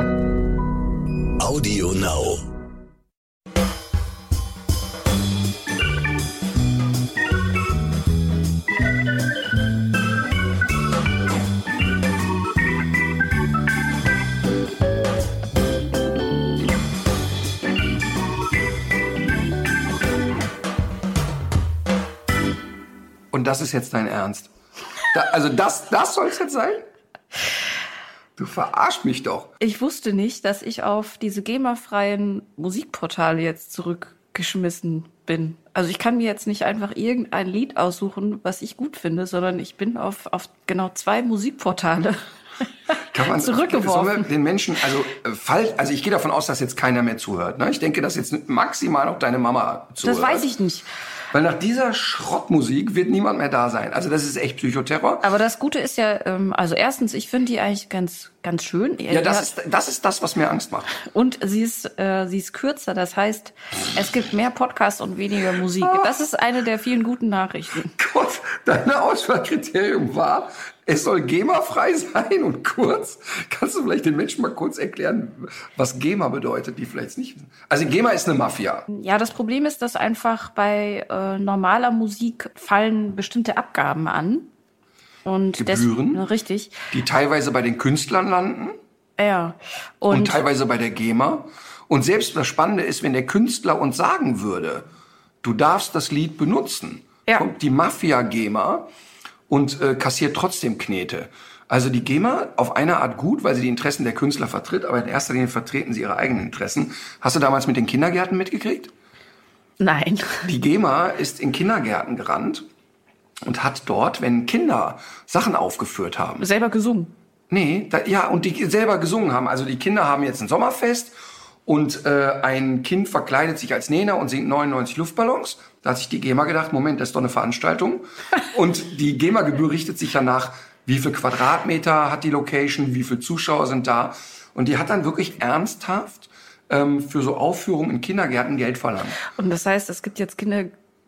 Audio Now. Und das ist jetzt dein Ernst. Da, also das, das soll es jetzt sein? Du verarsch mich doch. Ich wusste nicht, dass ich auf diese GEMA-freien Musikportale jetzt zurückgeschmissen bin. Also ich kann mir jetzt nicht einfach irgendein Lied aussuchen, was ich gut finde, sondern ich bin auf, auf genau zwei Musikportale Kann man zurückgeworfen. den Menschen, also, äh, fall, also ich gehe davon aus, dass jetzt keiner mehr zuhört. Ne? Ich denke, dass jetzt maximal noch deine Mama zuhört. Das weiß ich nicht. Weil nach dieser Schrottmusik wird niemand mehr da sein. Also das ist echt Psychoterror. Aber das Gute ist ja, ähm, also erstens, ich finde die eigentlich ganz, ganz schön. Ja, das ist, das ist das, was mir Angst macht. Und sie ist, äh, sie ist kürzer. Das heißt, es gibt mehr Podcasts und weniger Musik. Das ist eine der vielen guten Nachrichten. Gott, dein Auswahlkriterium war, es soll GEMA-frei sein und kurz. Kannst du vielleicht den Menschen mal kurz erklären, was GEMA bedeutet, die vielleicht nicht wissen? Also GEMA ist eine Mafia. Ja, das Problem ist, dass einfach bei äh, normaler Musik fallen bestimmte Abgaben an. Und des- Gebühren? richtig. die teilweise bei den Künstlern landen Ja. und, Und, teilweise bei der GEMA. Und selbst das Spannende ist, wenn der Künstler uns sagen würde, du darfst das Lied benutzen, Ja. kommt die Mafia-GEMA und äh, kassiert trotzdem Knete. Also die GEMA auf eine Art gut, weil sie die Interessen der Künstler vertritt, aber in erster Linie vertreten sie ihre eigenen Interessen. Hast du damals mit den Kindergärten mitgekriegt? nein. Die GEMA ist in Kindergärten gerannt und hat dort, wenn Kinder Sachen aufgeführt haben, Selber gesungen. Nee, da, ja, und die selber gesungen haben. Also die Kinder haben jetzt ein Sommerfest und äh, ein Kind verkleidet sich als Nena und singt 99 Luftballons. Da hat sich die GEMA gedacht, Moment, das ist doch eine Veranstaltung. und die GEMA-Gebühr richtet sich danach, wie viel Quadratmeter hat die Location, wie viele Zuschauer sind da. Und die hat dann wirklich ernsthaft ähm, für so Aufführungen in Kindergärten Geld verlangt. Und das heißt, es gibt jetzt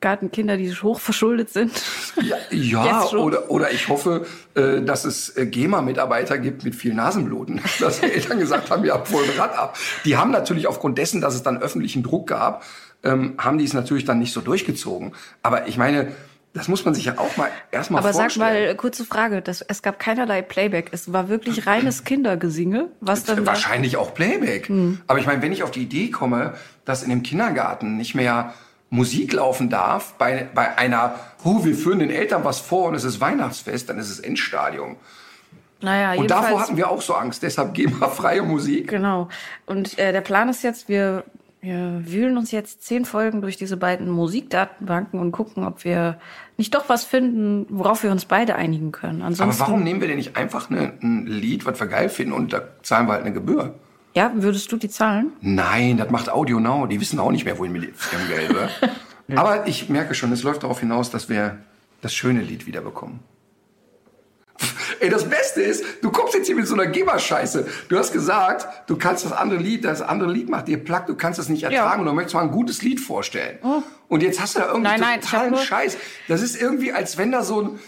Kindergartenkinder, die hoch verschuldet sind. Ja, ja oder, oder ich hoffe, äh, dass es äh, GEMA-Mitarbeiter gibt mit viel Nasenbluten. Dass die Eltern gesagt haben, ja, voll Rad ab. Die haben natürlich aufgrund dessen, dass es dann öffentlichen Druck gab, ähm, haben die es natürlich dann nicht so durchgezogen. Aber ich meine, das muss man sich ja auch mal erstmal Aber sag vorstellen. mal, kurze Frage, das, es gab keinerlei Playback. Es war wirklich reines Kindergesinge, was dann da, Wahrscheinlich auch Playback. Hm. Aber ich meine, wenn ich auf die Idee komme, dass in dem Kindergarten nicht mehr Musik laufen darf, bei, bei einer, oh, wir führen den Eltern was vor und es ist Weihnachtsfest, dann ist es Endstadium. naja, Und davor hatten wir auch so Angst, deshalb gehen wir freie Musik. genau. Und äh, der Plan ist jetzt, wir, wir wühlen uns jetzt zehn Folgen durch diese beiden Musikdatenbanken und gucken, ob wir nicht doch was finden, worauf wir uns beide einigen können. Aber Ansonsten, warum nehmen wir denn nicht einfach eine, ein Lied, was wir geil finden und da zahlen wir halt eine Gebühr? Ja, würdest du die zahlen? Nein, das macht Audio Now. Die wissen auch nicht mehr, wohin mit ihrem Geld, oder? Aber ich merke schon, es läuft darauf hinaus, dass wir das schöne Lied wiederbekommen. Ey, das Beste ist, du kommst jetzt hier mit so einer Geberscheiße. Du hast gesagt, du kannst das andere Lied, das andere Lied macht dir platt, du kannst es nicht ertragen und du möchtest mal ein gutes Lied vorstellen. Und jetzt hast du da irgendwie Oh. Nein, nein, totalen Scheiß. Das ist irgendwie, als wenn da so ein,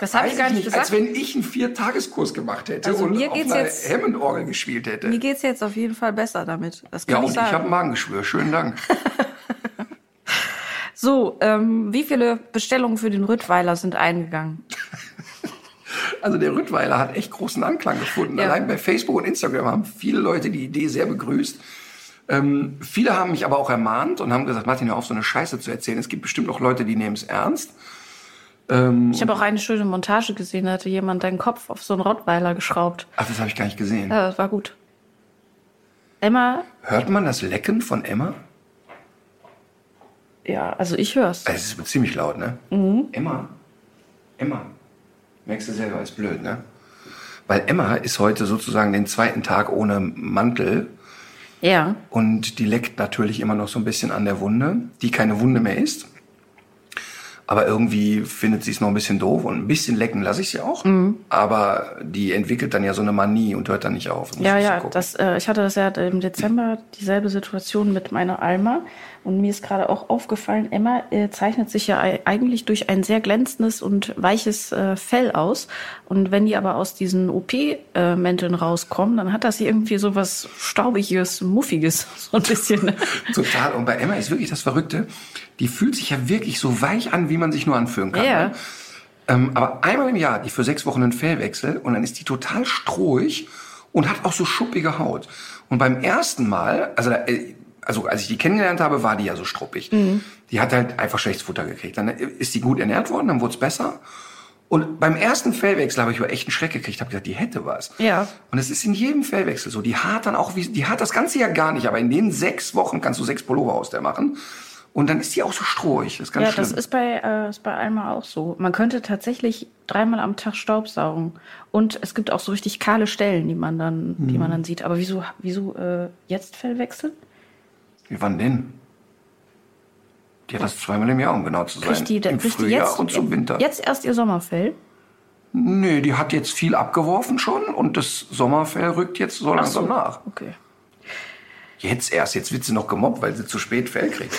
Das habe ich gar nicht nicht, als gesagt. wenn ich einen Viertageskurs gemacht hätte Also und mir auf geht's einer jetzt- Hammond-Orgel gespielt hätte. Mir geht's jetzt auf jeden Fall besser damit. Das kann Ja, ich und ich sagen. habe ein Magengeschwür. Schönen Dank. So, ähm, wie viele Bestellungen für den Rüttweiler sind eingegangen? Also der Rüttweiler hat echt großen Anklang gefunden. Ja. Allein bei Facebook und Instagram haben viele Leute die Idee sehr begrüßt. Ähm, viele haben mich aber auch ermahnt und haben gesagt, Martin, hör auf, so eine Scheiße zu erzählen. Es gibt bestimmt auch Leute, die nehmen es ernst. Ich habe auch eine schöne Montage gesehen, da hatte jemand deinen Kopf auf so einen Rottweiler geschraubt. Ach, das habe ich gar nicht gesehen. Ja, das war gut. Emma, Hört man das Lecken von Emma? ja, also ich hör's. Es ist ziemlich laut, ne? Mhm. Emma? Emma? Merkst du selber, ist blöd, ne? Weil Emma ist heute sozusagen den zweiten Tag ohne Mantel Ja. und die leckt natürlich immer noch so ein bisschen an der Wunde, die keine Wunde mehr ist. Aber irgendwie findet sie es noch ein bisschen doof und ein bisschen lecken lasse ich sie auch. Mhm. Aber die entwickelt dann ja so eine Manie und hört dann nicht auf. Ja, ja, das, äh, ich hatte das ja im Dezember dieselbe Situation mit meiner Alma. Und mir ist gerade auch aufgefallen, Emma äh, zeichnet sich ja ei- eigentlich durch ein sehr glänzendes und weiches äh, Fell aus. Und wenn die aber aus diesen OP-Mänteln rauskommen, dann hat das irgendwie so was Staubiges, Muffiges, so ein bisschen. Total. Und bei Emma ist wirklich das Verrückte. Die fühlt sich ja wirklich so weich an, wie man sich nur anfühlen kann. Ja. Ne? Ähm, aber einmal im Jahr, die für sechs Wochen einen Fellwechsel und dann ist die total strohig und hat auch so schuppige Haut. Und beim ersten Mal, also, da, äh, also als ich die kennengelernt habe, war die ja so struppig. Die hat halt einfach schlechtes Futter gekriegt. Dann ist die gut ernährt worden, dann wurde es besser. Und beim ersten Fellwechsel habe ich über echt einen Schreck gekriegt. habe gesagt, die hätte was. Ja. Und es ist in jedem Fellwechsel so. Die hat dann auch, wie, die hat das ganze Jahr gar nicht, aber in den sechs Wochen kannst du sechs Pullover aus der machen. Und dann ist die auch so strohig. Das ist ganz Ja, schlimm. das ist bei, äh, ist bei Alma auch so. Man könnte tatsächlich dreimal am Tag Staubsaugen. Und es gibt auch so richtig kahle Stellen, die man dann, die Mhm. man dann sieht. Aber wieso, wieso äh, jetzt Fellwechsel? Wie wann denn? Die hat das zweimal im Jahr, um genau zu sein. Kriegt die, Im kriegt die Frühjahr jetzt, und zum Winter. jetzt erst ihr Sommerfell? Nee, die hat jetzt viel abgeworfen schon und das Sommerfell rückt jetzt so langsam nach. Okay. Jetzt erst, jetzt wird sie noch gemobbt, weil sie zu spät Fell kriegt.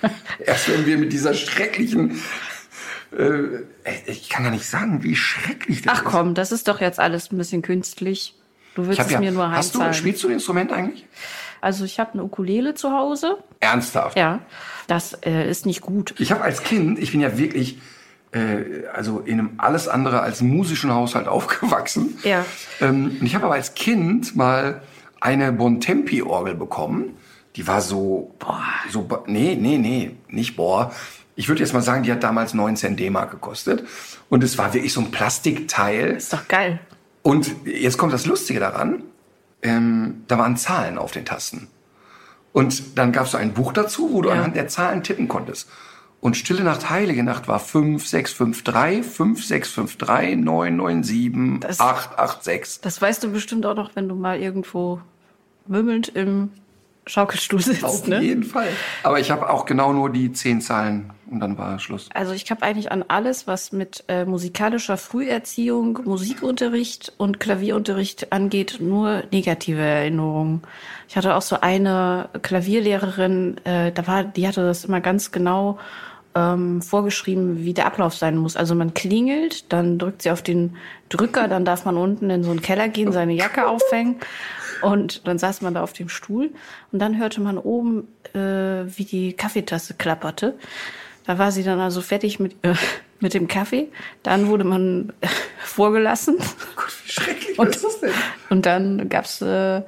erst wenn wir mit dieser schrecklichen, äh, ich kann gar nicht sagen, wie schrecklich das Ach ist. komm, das ist doch jetzt alles ein bisschen künstlich. Du willst es ja, mir nur hast du, heimzahlen. spielst du ein Instrument eigentlich? Also ich habe eine Ukulele zu Hause. Ernsthaft? Ja, das äh, ist nicht gut. Ich habe als Kind, ich bin ja wirklich, äh, also in einem alles andere als musischen Haushalt aufgewachsen. Ja. Ähm, und ich habe aber als Kind mal eine Bontempi-Orgel bekommen. Die war so, boah. so, nee, nee, nee, nicht boah. Ich würde jetzt mal sagen, die hat damals 19 D-Mark gekostet. Und es war wirklich so ein Plastikteil. Ist doch geil. Und jetzt kommt das Lustige daran. Ähm, da waren Zahlen auf den Tasten. Und dann gab es so ein Buch dazu, wo du Ja. anhand der Zahlen tippen konntest. Und Stille Nacht, Heilige Nacht war 5653, 5653, 997, Das- 886. Das weißt du bestimmt auch noch, wenn du mal irgendwo wimmelnd im Schaukelstuhl sitzt. Auf ne? jeden Fall. Aber ich habe auch genau nur die zehn Zahlen und dann war Schluss. Also ich habe eigentlich an alles, was mit äh, musikalischer Früherziehung, Musikunterricht und Klavierunterricht angeht, nur negative Erinnerungen. Ich hatte auch so eine Klavierlehrerin, äh, da war, die hatte das immer ganz genau ähm, vorgeschrieben, wie der Ablauf sein muss. Also man klingelt, dann drückt sie auf den Drücker, dann darf man unten in so einen Keller gehen, seine Jacke aufhängen und dann saß man da auf dem Stuhl und dann hörte man oben, äh, wie die Kaffeetasse klapperte. Da war sie dann also fertig mit, äh, mit dem Kaffee. Dann wurde man äh, vorgelassen. Gott, wie schrecklich Und- ist das denn? Und dann gab's äh,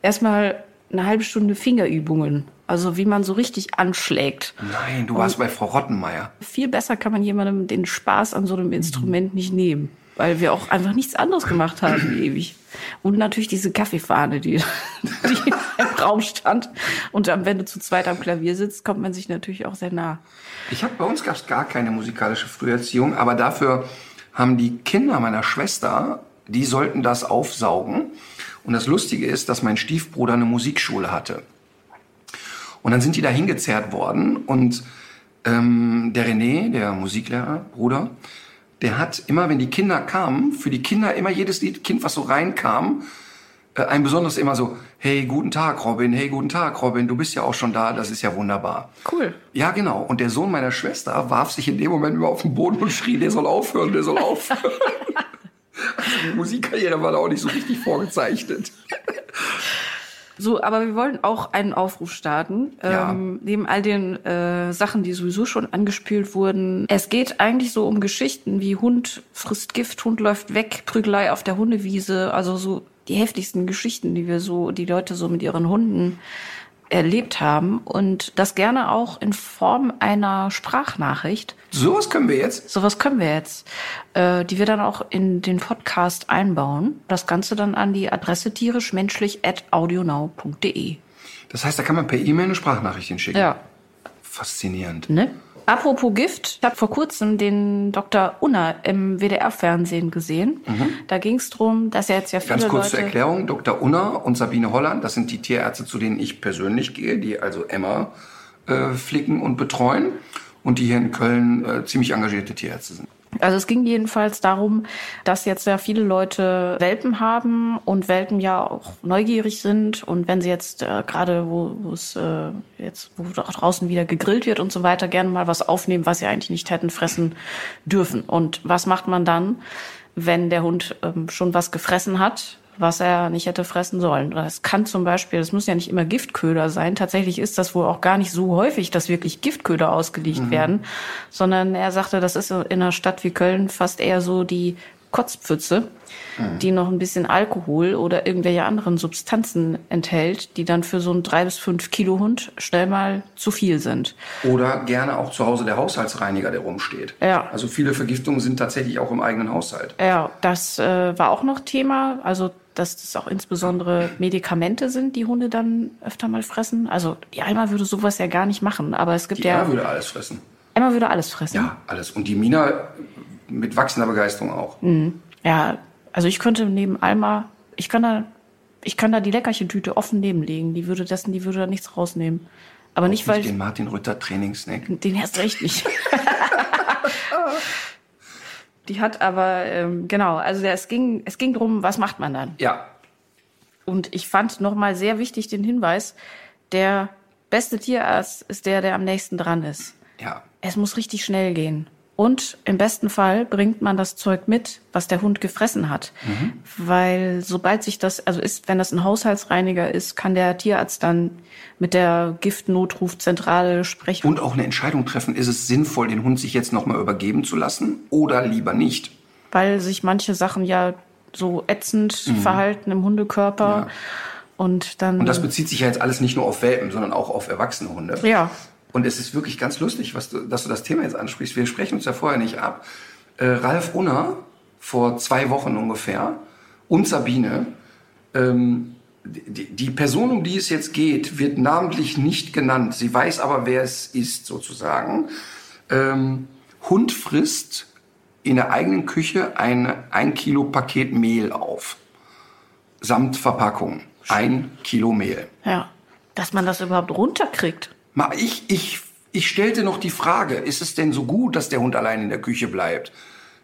erstmal eine halbe Stunde Fingerübungen. Also wie man so richtig anschlägt. Nein, du warst bei Frau Rottenmeier. Viel besser kann man jemandem den Spaß an so einem Instrument nicht nehmen. Weil wir auch einfach nichts anderes gemacht haben, ewig. Und natürlich diese Kaffeefahne, die, die im Raum stand. Und dann, wenn du zu zweit am Klavier sitzt, kommt man sich natürlich auch sehr nah. Ich hab, bei uns gab es gar keine musikalische Früherziehung, aber dafür haben die Kinder meiner Schwester, die sollten das aufsaugen. Und das Lustige ist, dass mein Stiefbruder eine Musikschule hatte. Und dann sind die da hingezerrt worden und ähm, der René, der Musiklehrer, Bruder, der hat immer, wenn die Kinder kamen, für die Kinder immer jedes Lied, Kind, was so reinkam, äh, ein besonderes immer so, hey, guten Tag, Robin, hey, guten Tag, Robin, du bist ja auch schon da, das ist ja wunderbar. Cool. Ja, genau. Und der Sohn meiner Schwester warf sich in dem Moment immer auf den Boden und schrie, der soll aufhören, der soll aufhören. also die Musikkarriere war da auch nicht so richtig vorgezeichnet. So, aber wir wollen auch einen Aufruf starten. Ja. Ähm, neben all den äh, Sachen, die sowieso schon angespült wurden. Es geht eigentlich so um Geschichten wie Hund frisst Gift, Hund läuft weg, Prügelei auf der Hundewiese. Also so die heftigsten Geschichten, die wir so, die Leute so mit ihren Hunden erlebt haben. Und das gerne auch in Form einer Sprachnachricht. Sowas können wir jetzt. Sowas können wir jetzt, äh, die wir dann auch in den Podcast einbauen. Das Ganze dann an die Adresse tierischmenschlich.audionow.de. Das heißt, da kann man per E-Mail eine Sprachnachricht hinschicken. Ja. Faszinierend. Ne? Apropos Gift, ich habe vor kurzem den Dr. Unner im WDR-Fernsehen gesehen. Da ging es darum, dass er jetzt ja viele Mhm. Ganz kurz Leute... zur Erklärung. Dr. Unner und Sabine Holland, das sind die Tierärzte, zu denen ich persönlich gehe, die also Emma äh, flicken und betreuen. und die hier in Köln äh, ziemlich engagierte Tierärzte sind. Also es ging jedenfalls darum, dass jetzt sehr viele Leute Welpen haben und Welpen ja auch neugierig sind und wenn sie jetzt äh, gerade, wo es äh, jetzt, wo draußen wieder gegrillt wird und so weiter, gerne mal was aufnehmen, was sie eigentlich nicht hätten fressen dürfen. Und was macht man dann, wenn der Hund ähm, schon was gefressen hat? Was er nicht hätte fressen sollen. Das kann zum Beispiel, das muss ja nicht immer Giftköder sein. Tatsächlich ist das wohl auch gar nicht so häufig, dass wirklich Giftköder ausgelegt mhm. werden, sondern er sagte, das ist in einer Stadt wie Köln fast eher so die Kotzpfütze, mhm. die noch ein bisschen Alkohol oder irgendwelche anderen Substanzen enthält, die dann für so einen drei bis fünf Kilo Hund schnell mal zu viel sind. Oder gerne auch zu Hause der Haushaltsreiniger, der rumsteht. Ja. Also viele Vergiftungen sind tatsächlich auch im eigenen Haushalt. Ja, das äh, war auch noch Thema. Also dass das auch insbesondere Medikamente sind, die Hunde dann öfter mal fressen. Also die Eimer würde sowas ja gar nicht machen, aber es gibt die ja. Eimer würde alles fressen. Eimer würde alles fressen. Ja, alles. Und die Mina mit wachsender Begeisterung auch. Mhm. Ja, also ich könnte neben Alma, ich kann da, ich kann da die Leckerchentüte offen nebenlegen. Die würde dessen, die würde da nichts rausnehmen. Aber nicht, weil. Nicht den Martin Rütter Trainingssnack. Den erst recht nicht. Die hat aber, ähm, genau, also es ging, es ging drum, was macht man dann? Ja. Und ich fand nochmal sehr wichtig den Hinweis, der beste Tierarzt ist der, der am nächsten dran ist. Ja. Es muss richtig schnell gehen. Und im besten Fall bringt man das Zeug mit, was der Hund gefressen hat. Mhm. Weil sobald sich das, also ist, wenn das ein Haushaltsreiniger ist, kann der Tierarzt dann mit der Giftnotrufzentrale sprechen. Und auch eine Entscheidung treffen, ist es sinnvoll, den Hund sich jetzt nochmal übergeben zu lassen oder lieber nicht? Weil sich manche Sachen ja so ätzend mhm. verhalten im Hundekörper. Ja. Und dann. Und das bezieht sich ja jetzt alles nicht nur auf Welpen, sondern auch auf erwachsene Hunde. Ja. Und es ist wirklich ganz lustig, was du, dass du das Thema jetzt ansprichst. Wir sprechen uns ja vorher nicht ab. Äh, Ralf Unner, vor zwei Wochen ungefähr, und Sabine, ähm, die, die Person, um die es jetzt geht, wird namentlich nicht genannt. Sie weiß aber, wer es ist, sozusagen. Ähm, Hund frisst in der eigenen Küche ein, ein Kilo Paket Mehl auf. Samt Verpackung. Ein Kilo Mehl. Ja. Dass man das überhaupt runterkriegt. Ich, ich, ich stellte noch die Frage, ist es denn so gut, dass der Hund allein in der Küche bleibt?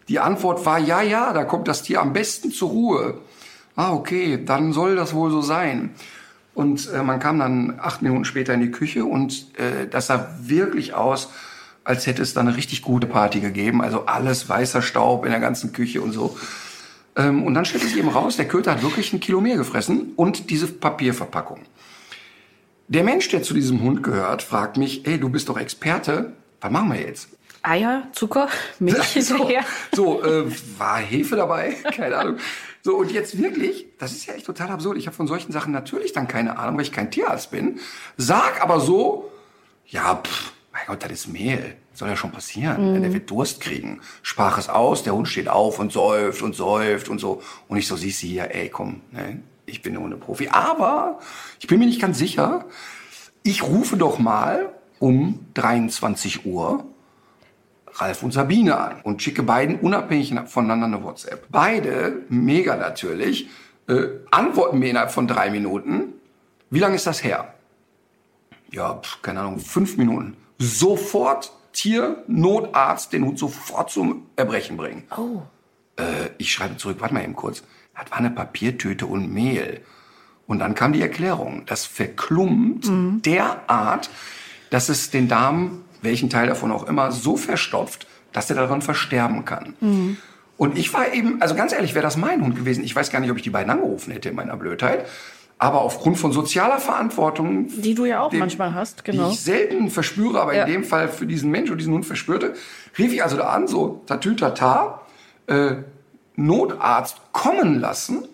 Die Antwort war, ja, ja, da kommt das Tier am besten zur Ruhe. Ah, okay, dann soll das wohl so sein. Und äh, man kam dann acht Minuten später in die Küche und äh, das sah wirklich aus, als hätte es da eine richtig gute Party gegeben. Also alles weißer Staub in der ganzen Küche und so. Ähm, und dann stellte sich eben raus, der Köter hat wirklich ein Kilo mehr gefressen und diese Papierverpackung. Der Mensch, der zu diesem Hund gehört, fragt mich, ey, du bist doch Experte, was machen wir jetzt? Eier, Zucker, Milch hinterher. So, so äh, war Hefe dabei? Keine Ahnung. So, und jetzt wirklich, das ist ja echt total absurd. Ich habe von solchen Sachen natürlich dann keine Ahnung, weil ich kein Tierarzt bin. Sag aber so, ja, pff, mein Gott, das ist Mehl. Soll ja schon passieren. Mhm. Der wird Durst kriegen. Sprach es aus, der Hund steht auf und säuft und säuft und so. Und ich so, siehst du hier, ey, komm, ne? Ich bin ohne Profi. Aber ich bin mir nicht ganz sicher. Ich rufe doch mal um 23 Uhr Ralf und Sabine an und schicke beiden unabhängig voneinander eine WhatsApp. Beide, mega natürlich, äh, antworten mir innerhalb von drei Minuten. Wie lange ist das her? Ja, keine Ahnung, fünf Minuten. Sofort Tier, Notarzt, den Hund sofort zum Erbrechen bringen. Oh. Äh, ich schreibe zurück, warte mal eben kurz. Das war eine Papiertüte und Mehl. Und dann kam die Erklärung. Das verklumpt mhm. derart, dass es den Darm, welchen Teil davon auch immer, so verstopft, dass er daran versterben kann. Mhm. Und ich war eben, also ganz ehrlich, wäre das mein Hund gewesen. Ich weiß gar nicht, ob ich die beiden angerufen hätte in meiner Blödheit. Aber aufgrund von sozialer Verantwortung, die du ja auch den, manchmal hast, genau. Die ich selten verspüre, aber ja. in dem Fall für diesen Mensch und diesen Hund verspürte, rief ich also da an, so tatütata, äh, Notarzt kommen lassen.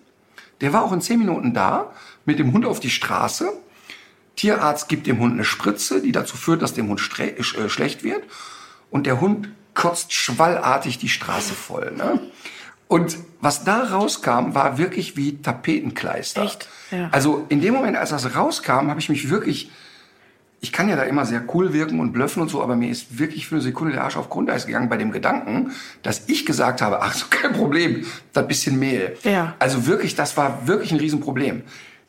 Der war auch in zehn Minuten da, mit dem Hund auf die Straße. Tierarzt gibt dem Hund eine Spritze, die dazu führt, dass dem Hund äh, schlecht wird. Und der Hund kotzt schwallartig die Straße voll. Ne? Und was da rauskam, war wirklich wie Tapetenkleister. Echt? Ja. Also in dem Moment, als das rauskam, habe ich mich wirklich ich kann ja da immer sehr cool wirken und blöffen und so, aber mir ist wirklich für eine Sekunde der Arsch auf Grundeis gegangen bei dem Gedanken, dass ich gesagt habe, ach so, kein Problem, da bisschen Mehl. Ja. Also wirklich, das war wirklich ein Riesenproblem.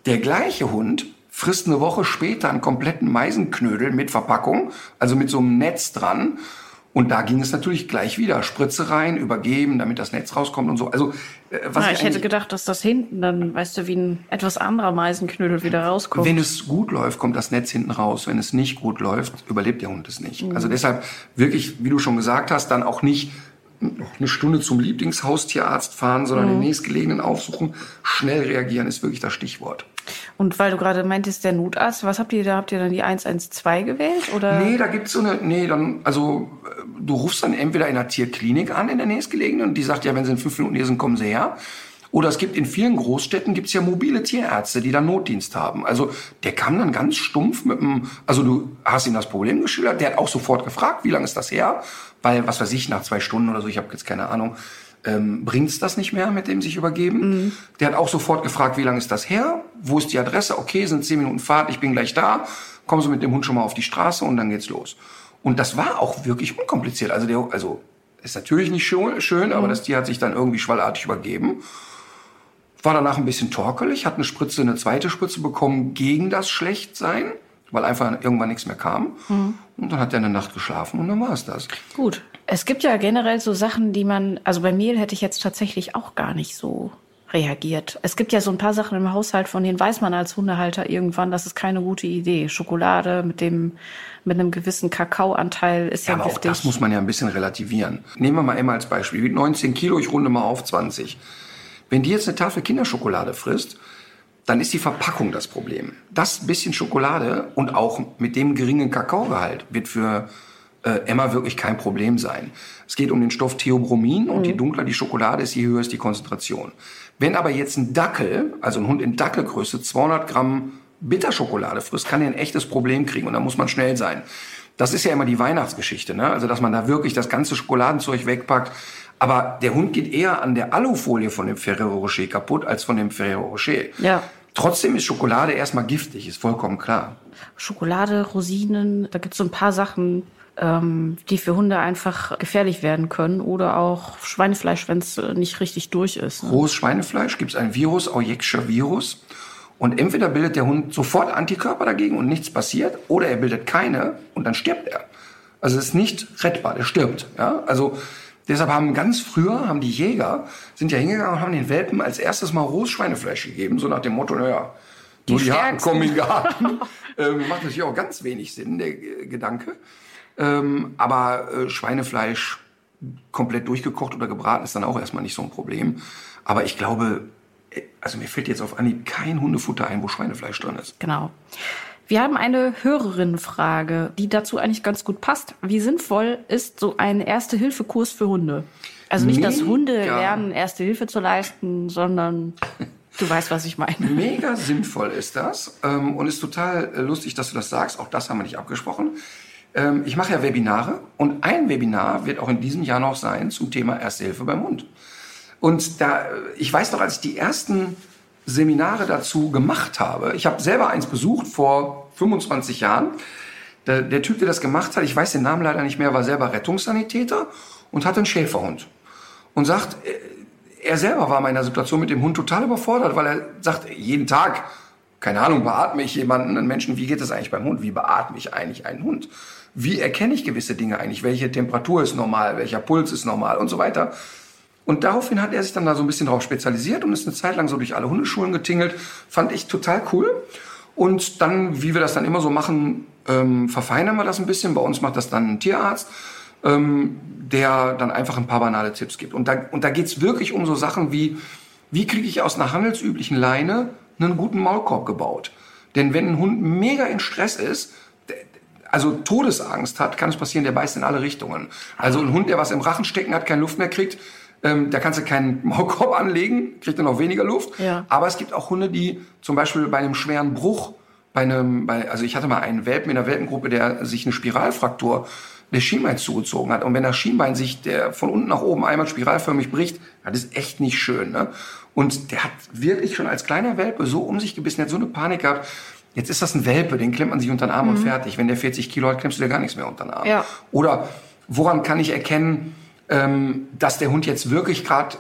Der gleiche Hund frisst eine Woche später einen kompletten Meisenknödel mit Verpackung, also mit so einem Netz dran. Und da ging es natürlich gleich wieder. Spritze rein, übergeben, damit das Netz rauskommt und so. Also, äh, was ja, ich, ich hätte gedacht, dass das hinten dann, weißt du, wie ein etwas anderer Meisenknödel wieder rauskommt. Wenn es gut läuft, kommt das Netz hinten raus. Wenn es nicht gut läuft, überlebt der Hund es nicht. Mhm. Also deshalb wirklich, wie du schon gesagt hast, dann auch nicht eine Stunde zum Lieblingshaustierarzt fahren, sondern mhm. den nächstgelegenen aufsuchen. Schnell reagieren ist wirklich das Stichwort. Und weil du gerade meintest, der Notarzt, was habt ihr da? Habt ihr dann die 112 gewählt? Oder? Nee, da gibt's so eine, nee, dann, also du rufst dann entweder in der Tierklinik an, in der nächstgelegenen, und die sagt ja, wenn sie in fünf Minuten hier sind, kommen sie her. Oder es gibt in vielen Großstädten gibt's ja mobile Tierärzte, die dann Notdienst haben. Also der kam dann ganz stumpf mit dem, also du hast ihm das Problem geschildert, der hat auch sofort gefragt, wie lange ist das her? Weil, was weiß ich, nach zwei Stunden oder so, ich habe jetzt keine Ahnung, ähm, bringt's das nicht mehr mit dem sich übergeben. Mhm. Der hat auch sofort gefragt, wie lange ist das her? Wo ist die Adresse? Okay, sind zehn Minuten Fahrt, ich bin gleich da. Kommen Sie mit dem Hund schon mal auf die Straße und dann geht's los. Und das war auch wirklich unkompliziert. Also der, also ist natürlich nicht schön, schön mhm. aber das Tier hat sich dann irgendwie schwallartig übergeben. War danach ein bisschen torkelig, hat eine Spritze, eine zweite Spritze bekommen gegen das Schlechtsein weil einfach irgendwann nichts mehr kam. Mhm. Und dann hat er eine Nacht geschlafen und dann war es das. Gut. Es gibt ja generell so Sachen, die man, also bei Mehl hätte ich jetzt tatsächlich auch gar nicht so reagiert. Es gibt ja so ein paar Sachen im Haushalt, von denen weiß man als Hundehalter irgendwann, das ist keine gute Idee. Schokolade mit dem mit einem gewissen Kakaoanteil ist ja, ja aber giftig. auch das muss man ja ein bisschen relativieren. Nehmen wir mal Emma als Beispiel. Wie 19 Kilo, ich runde mal auf 20. Wenn die jetzt eine Tafel Kinderschokolade frisst, dann ist die Verpackung das Problem. Das bisschen Schokolade und auch mit dem geringen Kakaogehalt wird für äh, Emma wirklich kein Problem sein. Es geht um den Stoff Theobromin und mhm. je dunkler die Schokolade ist, je höher ist die Konzentration. Wenn aber jetzt ein Dackel, also ein Hund in Dackelgröße, 200 Gramm Bitterschokolade frisst, kann er ein echtes Problem kriegen und da muss man schnell sein. Das ist ja immer die Weihnachtsgeschichte, ne? Also dass man da wirklich das ganze Schokoladenzeug wegpackt. Aber der Hund geht eher an der Alufolie von dem Ferrero Rocher kaputt als von dem Ferrero Rocher. Ja. Trotzdem ist Schokolade erstmal giftig, ist vollkommen klar. Schokolade, Rosinen, da gibt es so ein paar Sachen, ähm, die für Hunde einfach gefährlich werden können. Oder auch Schweinefleisch, wenn es nicht richtig durch ist. Ne? Rohes Schweinefleisch gibt es ein Virus, Aujexscher Virus. Und entweder bildet der Hund sofort Antikörper dagegen und nichts passiert, oder er bildet keine und dann stirbt er. Also es ist nicht rettbar, der stirbt. Ja? Also Deshalb haben ganz früher, haben die Jäger, sind ja hingegangen und haben den Welpen als erstes mal rohes Schweinefleisch gegeben, so nach dem Motto, naja, die, die Haken kommen in den Garten. ähm, macht natürlich auch ganz wenig Sinn, der Gedanke. Ähm, aber äh, Schweinefleisch komplett durchgekocht oder gebraten ist dann auch erstmal nicht so ein Problem. Aber ich glaube, äh, also mir fällt jetzt auf Anhieb kein Hundefutter ein, wo Schweinefleisch drin ist. Genau. Wir haben eine Hörerinnenfrage, die dazu eigentlich ganz gut passt. Wie sinnvoll ist so ein Erste-Hilfe-Kurs für Hunde? Also nicht, dass Hunde lernen, Erste Hilfe zu leisten, sondern du weißt, was ich meine. Mega sinnvoll ist das ähm, und ist total äh, lustig, dass du das sagst. Auch das haben wir nicht abgesprochen. Ähm, ich mache ja Webinare und ein Webinar wird auch in diesem Jahr noch sein zum Thema Erste Hilfe beim Hund. Und da, äh, ich weiß noch, als ich die ersten Seminare dazu gemacht habe. Ich habe selber eins besucht vor 25 Jahren. Der, der, Typ, der das gemacht hat, ich weiß den Namen leider nicht mehr, war selber Rettungssanitäter und hatte einen Schäferhund. Und sagt, äh, er selber war in einer Situation mit dem Hund total überfordert, weil er sagt, jeden Tag, keine Ahnung, beatme ich jemanden, einen Menschen, wie geht das eigentlich beim Hund? Wie beatme ich eigentlich einen Hund? Wie erkenne ich gewisse Dinge eigentlich? Welche Temperatur ist normal? Welcher Puls ist normal? Und so weiter. Und daraufhin hat er sich dann da so ein bisschen drauf spezialisiert und ist eine Zeit lang so durch alle Hundeschulen getingelt. Fand ich total cool. Und dann, wie wir das dann immer so machen, ähm, verfeinern wir das ein bisschen. Bei uns macht das dann ein Tierarzt, ähm, der dann einfach ein paar banale Tipps gibt. Und da, und da geht's wirklich um so Sachen wie, wie kriege ich aus einer handelsüblichen Leine einen guten Maulkorb gebaut? Denn wenn ein Hund mega in Stress ist, also Todesangst hat, kann es passieren, der beißt in alle Richtungen. Also ein Hund, der was im Rachen stecken hat, keine Luft mehr kriegt, ähm, da kannst du keinen Maulkorb anlegen, kriegt dann noch weniger Luft. Ja. Aber es gibt auch Hunde, die zum Beispiel bei einem schweren Bruch, bei einem, bei, also ich hatte mal einen Welpen in der Welpengruppe, der sich eine Spiralfraktur des Schienbeins zugezogen hat. Und wenn das Schienbein sich der von unten nach oben einmal spiralförmig bricht, das ist echt nicht schön. Ne? Und der hat wirklich schon als kleiner Welpe so um sich gebissen, der hat so eine Panik gehabt. Jetzt ist das ein Welpe, den klemmt man sich unter den Arm mhm. und fertig. Wenn der 40 Kilo hat, klemmst du dir gar nichts mehr unter den Arm. Ja. Oder woran kann ich erkennen, ähm, dass der Hund jetzt wirklich gerade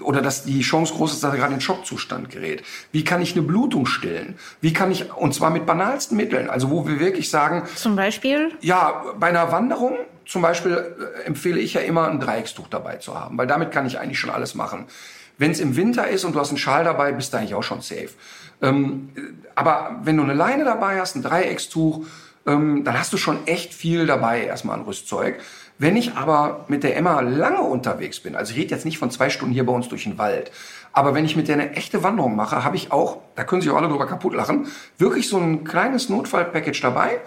oder dass die Chance groß ist, dass er gerade in Schockzustand gerät. Wie kann ich eine Blutung stillen? Wie kann ich, und zwar mit banalsten Mitteln, also wo wir wirklich sagen. Zum Beispiel? Ja, bei einer Wanderung zum Beispiel äh, empfehle ich ja immer ein Dreieckstuch dabei zu haben, weil damit kann ich eigentlich schon alles machen. Wenn es im Winter ist und du hast einen Schal dabei, bist du eigentlich auch schon safe. Ähm, aber wenn du eine Leine dabei hast, ein Dreieckstuch, ähm, dann hast du schon echt viel dabei, erstmal an Rüstzeug. Wenn ich aber mit der Emma lange unterwegs bin, also ich rede jetzt nicht von zwei Stunden hier bei uns durch den Wald, aber wenn ich mit der eine echte Wanderung mache, habe ich auch, da können sich auch alle drüber kaputt lachen, wirklich so ein kleines Notfallpackage dabei.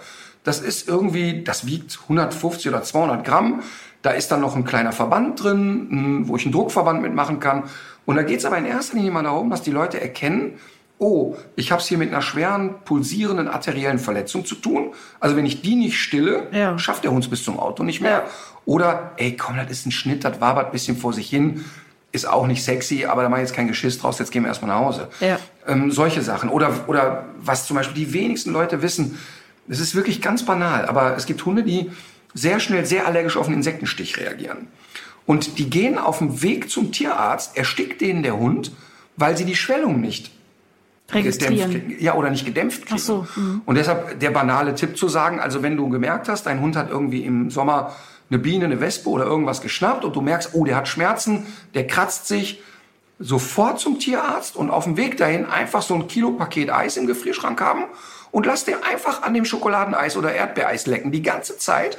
Das ist irgendwie, das wiegt 150 oder 200 Gramm. Da ist dann noch ein kleiner Verband drin, wo ich einen Druckverband mitmachen kann. Und da geht es aber in erster Linie mal darum, dass die Leute erkennen, oh, ich habe es hier mit einer schweren, pulsierenden arteriellen Verletzung zu tun. Also wenn ich die nicht stille, ja. schafft der Hund bis zum Auto nicht mehr. Oder, ey, komm, das ist ein Schnitt, das wabert ein bisschen vor sich hin. Ist auch nicht sexy, aber da mache ich jetzt kein Geschiss draus, jetzt gehen wir erstmal nach Hause. Ja. Ähm, solche Sachen. Oder, oder was zum Beispiel die wenigsten Leute wissen, das ist wirklich ganz banal, aber es gibt Hunde, die sehr schnell sehr allergisch auf einen Insektenstich reagieren. Und die gehen auf dem Weg zum Tierarzt, erstickt denen der Hund, weil sie die Schwellung nicht registrieren. Gedämpft, ja, oder nicht gedämpft kriegen. Ach so, mhm. Und deshalb der banale Tipp zu sagen, also wenn du gemerkt hast, dein Hund hat irgendwie im Sommer eine Biene, eine Wespe oder irgendwas geschnappt und du merkst, oh, der hat Schmerzen, der kratzt sich, sofort zum Tierarzt und auf dem Weg dahin einfach so ein Kilo Paket Eis im Gefrierschrank haben und lass den einfach an dem Schokoladeneis oder Erdbeereis lecken, die ganze Zeit.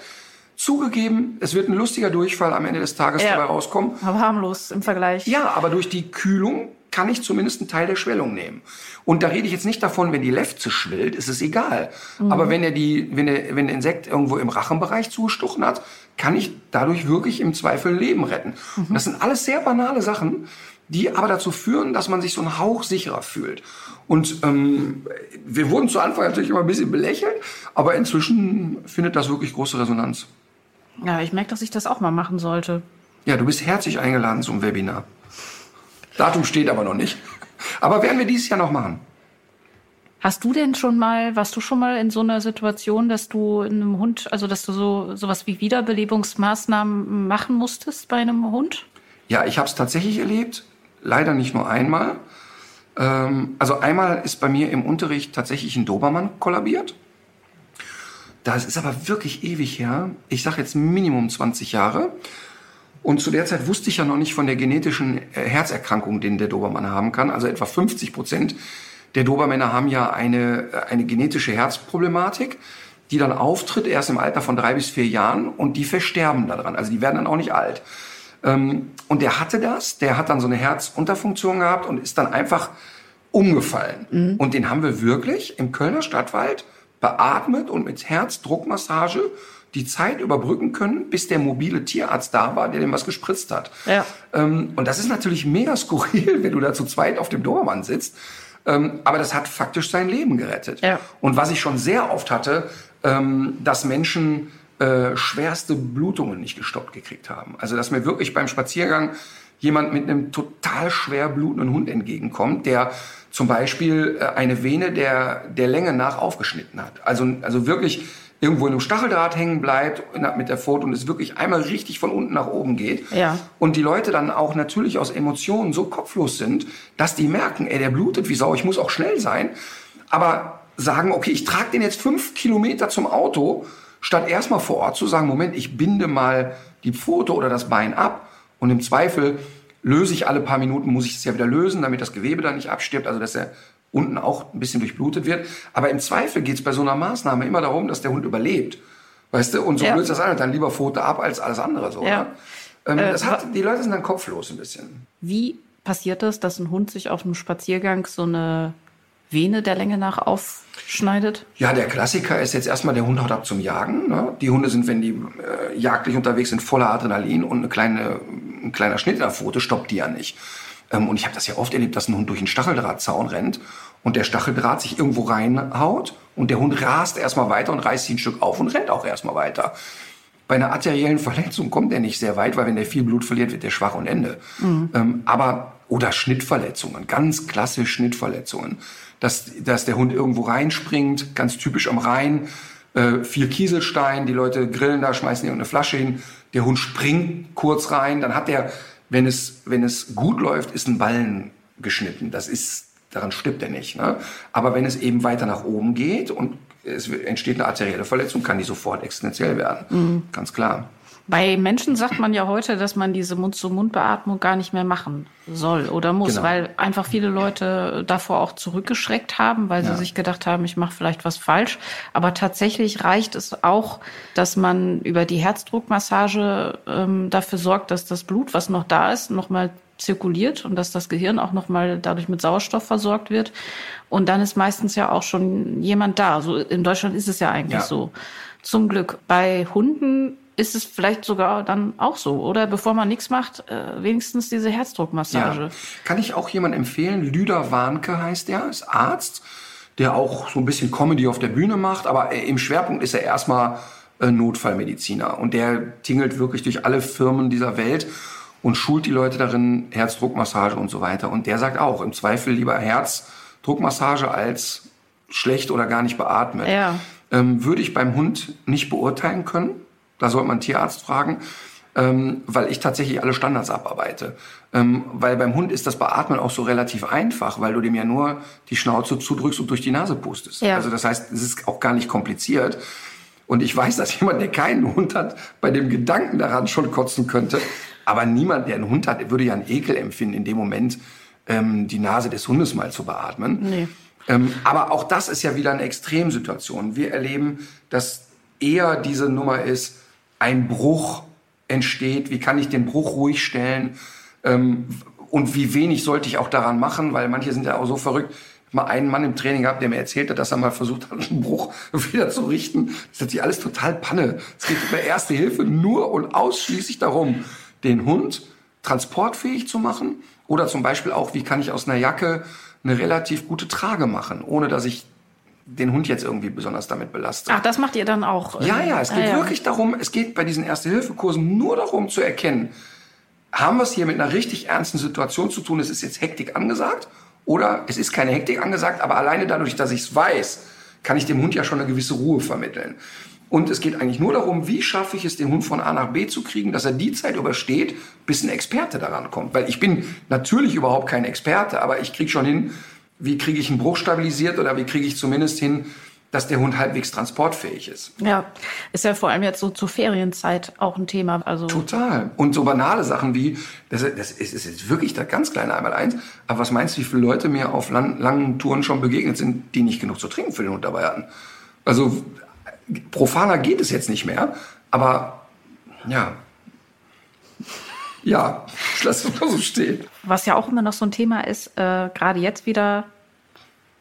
Zugegeben, es wird ein lustiger Durchfall am Ende des Tages ja. dabei rauskommen. Aber harmlos im Vergleich. Ja, aber durch die Kühlung kann ich zumindest einen Teil der Schwellung nehmen. Und da rede ich jetzt nicht davon, wenn die Lefze schwillt, ist es egal. Mhm. Aber wenn er die, wenn der, wenn der Insekt irgendwo im Rachenbereich zugestochen hat, kann ich dadurch wirklich im Zweifel ein Leben retten. Mhm. Das sind alles sehr banale Sachen, die aber dazu führen, dass man sich so einen Hauch sicherer fühlt. Und ähm, wir wurden zu Anfang natürlich immer ein bisschen belächelt, aber inzwischen findet das wirklich große Resonanz. Ja, ich merke, dass ich das auch mal machen sollte. Ja, du bist herzlich eingeladen zum Webinar. Datum steht aber noch nicht. Aber werden wir dieses Jahr noch machen. Hast du denn schon mal, warst du schon mal in so einer Situation, dass du einem Hund, also dass du so sowas wie Wiederbelebungsmaßnahmen machen musstest bei einem Hund? Ja, ich habe es tatsächlich erlebt. Leider nicht nur einmal. Ähm, also einmal ist bei mir im Unterricht tatsächlich ein Dobermann kollabiert. Das ist aber wirklich ewig her. Ich sage jetzt Minimum 20 Jahre. Und zu der Zeit wusste ich ja noch nicht von der genetischen äh, Herzerkrankung, den der Dobermann haben kann. Also etwa 50 Prozent der Dobermänner haben ja eine, äh, eine genetische Herzproblematik, die dann auftritt erst im Alter von drei bis vier Jahren und die versterben daran. Also die werden dann auch nicht alt. Ähm, und der hatte das, der hat dann so eine Herzunterfunktion gehabt und ist dann einfach umgefallen. Mhm. Und den haben wir wirklich im Kölner Stadtwald beatmet und mit Herzdruckmassage die Zeit überbrücken können, bis der mobile Tierarzt da war, der dem was gespritzt hat. Ja. Ähm, und das ist natürlich mega skurril, wenn du da zu zweit auf dem Dobermann sitzt. Ähm, aber das hat faktisch sein Leben gerettet. Ja. Und was ich schon sehr oft hatte, ähm, dass Menschen äh, schwerste Blutungen nicht gestoppt gekriegt haben. Also dass mir wirklich beim Spaziergang jemand mit einem total schwer blutenden Hund entgegenkommt, der zum Beispiel äh, eine Vene der, der Länge nach aufgeschnitten hat. Also, also wirklich irgendwo in einem Stacheldraht hängen bleibt mit der Pfote und es wirklich einmal richtig von unten nach oben geht. Ja. Und die Leute dann auch natürlich aus Emotionen so kopflos sind, dass die merken, ey, der blutet wie Sau, ich muss auch schnell sein. Aber sagen, okay, ich trage den jetzt fünf Kilometer zum Auto statt erstmal vor Ort zu sagen, Moment, ich binde mal die Pfote oder das Bein ab und im Zweifel löse ich alle paar Minuten, muss ich es ja wieder lösen, damit das Gewebe dann nicht abstirbt, also dass er unten auch ein bisschen durchblutet wird. Aber im Zweifel geht es bei so einer Maßnahme immer darum, dass der Hund überlebt. Weißt du? Und so ja. blöd das an, dann lieber Pfote ab als alles andere so. Ja. Ähm, äh, das hat, die Leute sind dann kopflos ein bisschen. Wie passiert das, dass ein Hund sich auf einem Spaziergang so eine Vene der Länge nach aufschneidet? Ja, der Klassiker ist jetzt erstmal, der Hund haut ab zum Jagen. Ne? Die Hunde sind, wenn die äh, jagdlich unterwegs sind, voller Adrenalin und eine kleine, ein kleiner Schnitt in der Pfote stoppt die ja nicht. Ähm, und ich habe das ja oft erlebt, dass ein Hund durch einen Stacheldrahtzaun rennt und der Stacheldraht sich irgendwo reinhaut und der Hund rast erstmal weiter und reißt sich ein Stück auf und rennt auch erstmal weiter. Bei einer arteriellen Verletzung kommt er nicht sehr weit, weil wenn der viel Blut verliert, wird der schwach und Ende. Mhm. Ähm, aber oder Schnittverletzungen, ganz klassisch Schnittverletzungen dass, dass der Hund irgendwo reinspringt, ganz typisch am Rhein, äh, viel Kieselstein, die Leute grillen da, schmeißen irgendeine Flasche hin, der Hund springt kurz rein, dann hat der wenn es, wenn es gut läuft, ist ein Ballen geschnitten. Das ist, daran stirbt er nicht. Ne? Aber wenn es eben weiter nach oben geht und es entsteht eine arterielle Verletzung, kann die sofort existenziell werden. Mhm. Ganz klar. Bei Menschen sagt man ja heute, dass man diese Mund-zu-Mund-Beatmung gar nicht mehr machen soll oder muss, genau. weil einfach viele Leute davor auch zurückgeschreckt haben, weil sie ja. sich gedacht haben, ich mache vielleicht was falsch. Aber tatsächlich reicht es auch, dass man über die Herzdruckmassage ähm, dafür sorgt, dass das Blut, was noch da ist, nochmal zirkuliert und dass das Gehirn auch nochmal dadurch mit Sauerstoff versorgt wird. Und dann ist meistens ja auch schon jemand da. So in Deutschland ist es ja eigentlich ja. so. Zum Glück. Bei Hunden ist es vielleicht sogar dann auch so, oder? Bevor man nichts macht, äh, wenigstens diese Herzdruckmassage. Ja. Kann ich auch jemand empfehlen? Lüder Warnke heißt der, ist Arzt, der auch so ein bisschen Comedy auf der Bühne macht, aber äh, im Schwerpunkt ist er erstmal äh, Notfallmediziner und der tingelt wirklich durch alle Firmen dieser Welt und schult die Leute darin, Herzdruckmassage und so weiter. Und der sagt auch, im Zweifel lieber Herzdruckmassage als schlecht oder gar nicht beatmet. Ja. Ähm, würde ich beim Hund nicht beurteilen können. Da sollte man einen Tierarzt fragen, ähm, weil ich tatsächlich alle Standards abarbeite. Ähm, weil beim Hund ist das Beatmen auch so relativ einfach, weil du dem ja nur die Schnauze zudrückst und durch die Nase pustest. Ja. Also das heißt, es ist auch gar nicht kompliziert. Und ich weiß, dass jemand, der keinen Hund hat, bei dem Gedanken daran schon kotzen könnte. Aber niemand, der einen Hund hat, würde ja einen Ekel empfinden, in dem Moment ähm, die Nase des Hundes mal zu beatmen. Nee. Ähm, aber auch das ist ja wieder eine Extremsituation. Wir erleben, dass eher diese Nummer ist, ein Bruch entsteht, wie kann ich den Bruch ruhig stellen ähm, und wie wenig sollte ich auch daran machen, weil manche sind ja auch so verrückt. Ich mal einen Mann im Training gehabt, der mir erzählt hat, dass er mal versucht hat, einen Bruch wieder zu richten. Das ist natürlich alles total Panne. Es geht bei Erste Hilfe nur und ausschließlich darum, den Hund transportfähig zu machen oder zum Beispiel auch, wie kann ich aus einer Jacke eine relativ gute Trage machen, ohne dass ich den Hund jetzt irgendwie besonders damit belastet. Ach, das macht ihr dann auch? Ja, ja, es geht ah, ja. wirklich darum, es geht bei diesen Erste-Hilfe-Kursen nur darum zu erkennen, haben wir es hier mit einer richtig ernsten Situation zu tun, es ist jetzt Hektik angesagt oder es ist keine Hektik angesagt, aber alleine dadurch, dass ich es weiß, kann ich dem Hund ja schon eine gewisse Ruhe vermitteln. Und es geht eigentlich nur darum, wie schaffe ich es, den Hund von A nach B zu kriegen, dass er die Zeit übersteht, bis ein Experte daran kommt. Weil ich bin natürlich überhaupt kein Experte, aber ich kriege schon hin, wie kriege ich einen Bruch stabilisiert oder wie kriege ich zumindest hin, dass der Hund halbwegs transportfähig ist. Ja, ist ja vor allem jetzt so zur Ferienzeit auch ein Thema. Also Total. Und so banale Sachen wie, das, das ist, ist jetzt wirklich das ganz kleine Einmaleins, aber was meinst du, wie viele Leute mir auf lang, langen Touren schon begegnet sind, die nicht genug zu trinken für den Hund dabei hatten? Also profaner geht es jetzt nicht mehr, aber ja. Ja, ich lasse es mal so stehen. Was ja auch immer noch so ein Thema ist, äh, gerade jetzt wieder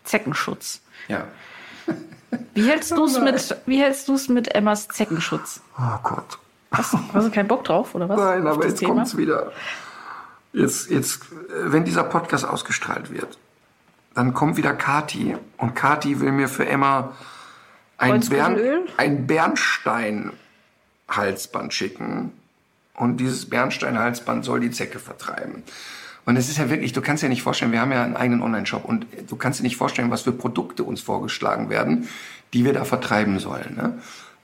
Zeckenschutz. Ja. Wie hältst du es mit, wie hältst du es mit Emmas Zeckenschutz? Oh Gott. Hast, hast du keinen Bock drauf, oder was? Nein, aber jetzt kommt es wieder. Jetzt, jetzt, wenn dieser Podcast ausgestrahlt wird, dann kommt wieder Kati und Kati will mir für Emma ein, Bern, ein Bernstein-Halsband schicken. Und dieses Bernstein-Halsband soll die Zecke vertreiben. Und es ist ja wirklich, du kannst dir nicht vorstellen, wir haben ja einen eigenen Online-Shop und du kannst dir nicht vorstellen, was für Produkte uns vorgeschlagen werden, die wir da vertreiben sollen. Ne?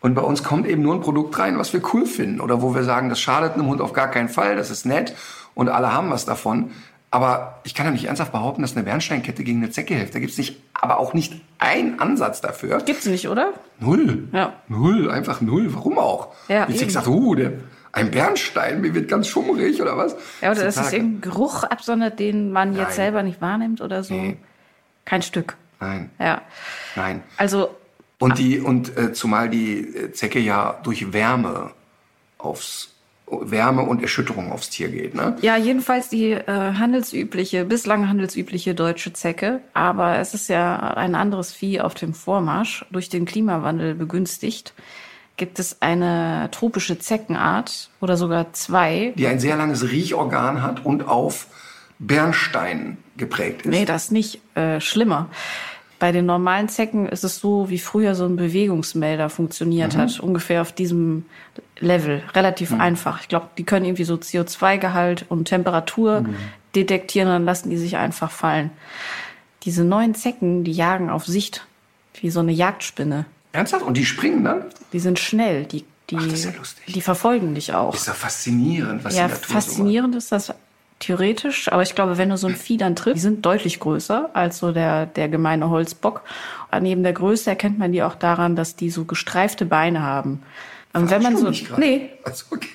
Und bei uns kommt eben nur ein Produkt rein, was wir cool finden oder wo wir sagen, das schadet einem Hund auf gar keinen Fall, das ist nett und alle haben was davon. Aber ich kann ja nicht ernsthaft behaupten, dass eine Bernsteinkette gegen eine Zecke hilft. Da gibt's nicht, aber auch nicht einen Ansatz dafür. Gibt's nicht, oder? Null. Ja. Null, einfach null. Warum auch? Ja, Die Zecke sagt, oh, der, ein Bernstein, mir wird ganz schummrig oder was? Ja, oder dass es irgendeinen Geruch absondert, den man Nein. jetzt selber nicht wahrnimmt oder so. Nee. Kein Stück. Nein. Ja. Nein. Also. Und die, und äh, zumal die Zecke ja durch Wärme aufs Wärme und Erschütterung aufs Tier geht. Ne? Ja, jedenfalls die äh, handelsübliche, bislang handelsübliche deutsche Zecke. Aber es ist ja ein anderes Vieh auf dem Vormarsch, durch den Klimawandel begünstigt gibt es eine tropische Zeckenart oder sogar zwei. Die ein sehr langes Riechorgan hat und auf Bernstein geprägt ist. Nee, das nicht. Äh, schlimmer. Bei den normalen Zecken ist es so, wie früher so ein Bewegungsmelder funktioniert mhm. hat. Ungefähr auf diesem Level. Relativ mhm. einfach. Ich glaube, die können irgendwie so CO2-Gehalt und Temperatur mhm. detektieren, dann lassen die sich einfach fallen. Diese neuen Zecken, die jagen auf Sicht. Wie so eine Jagdspinne. Ernsthaft? Und die springen dann? Die sind schnell. Die Die, Ach, das ist ja lustig. die verfolgen dich auch. Ist ja faszinierend, was Ja, die Natur faszinierend ist das theoretisch, aber ich glaube, wenn du so ein Vieh dann triffst, die sind deutlich größer als so der, der gemeine Holzbock. Neben der Größe erkennt man die auch daran, dass die so gestreifte Beine haben. Und wenn man so, nee, So. Also, okay.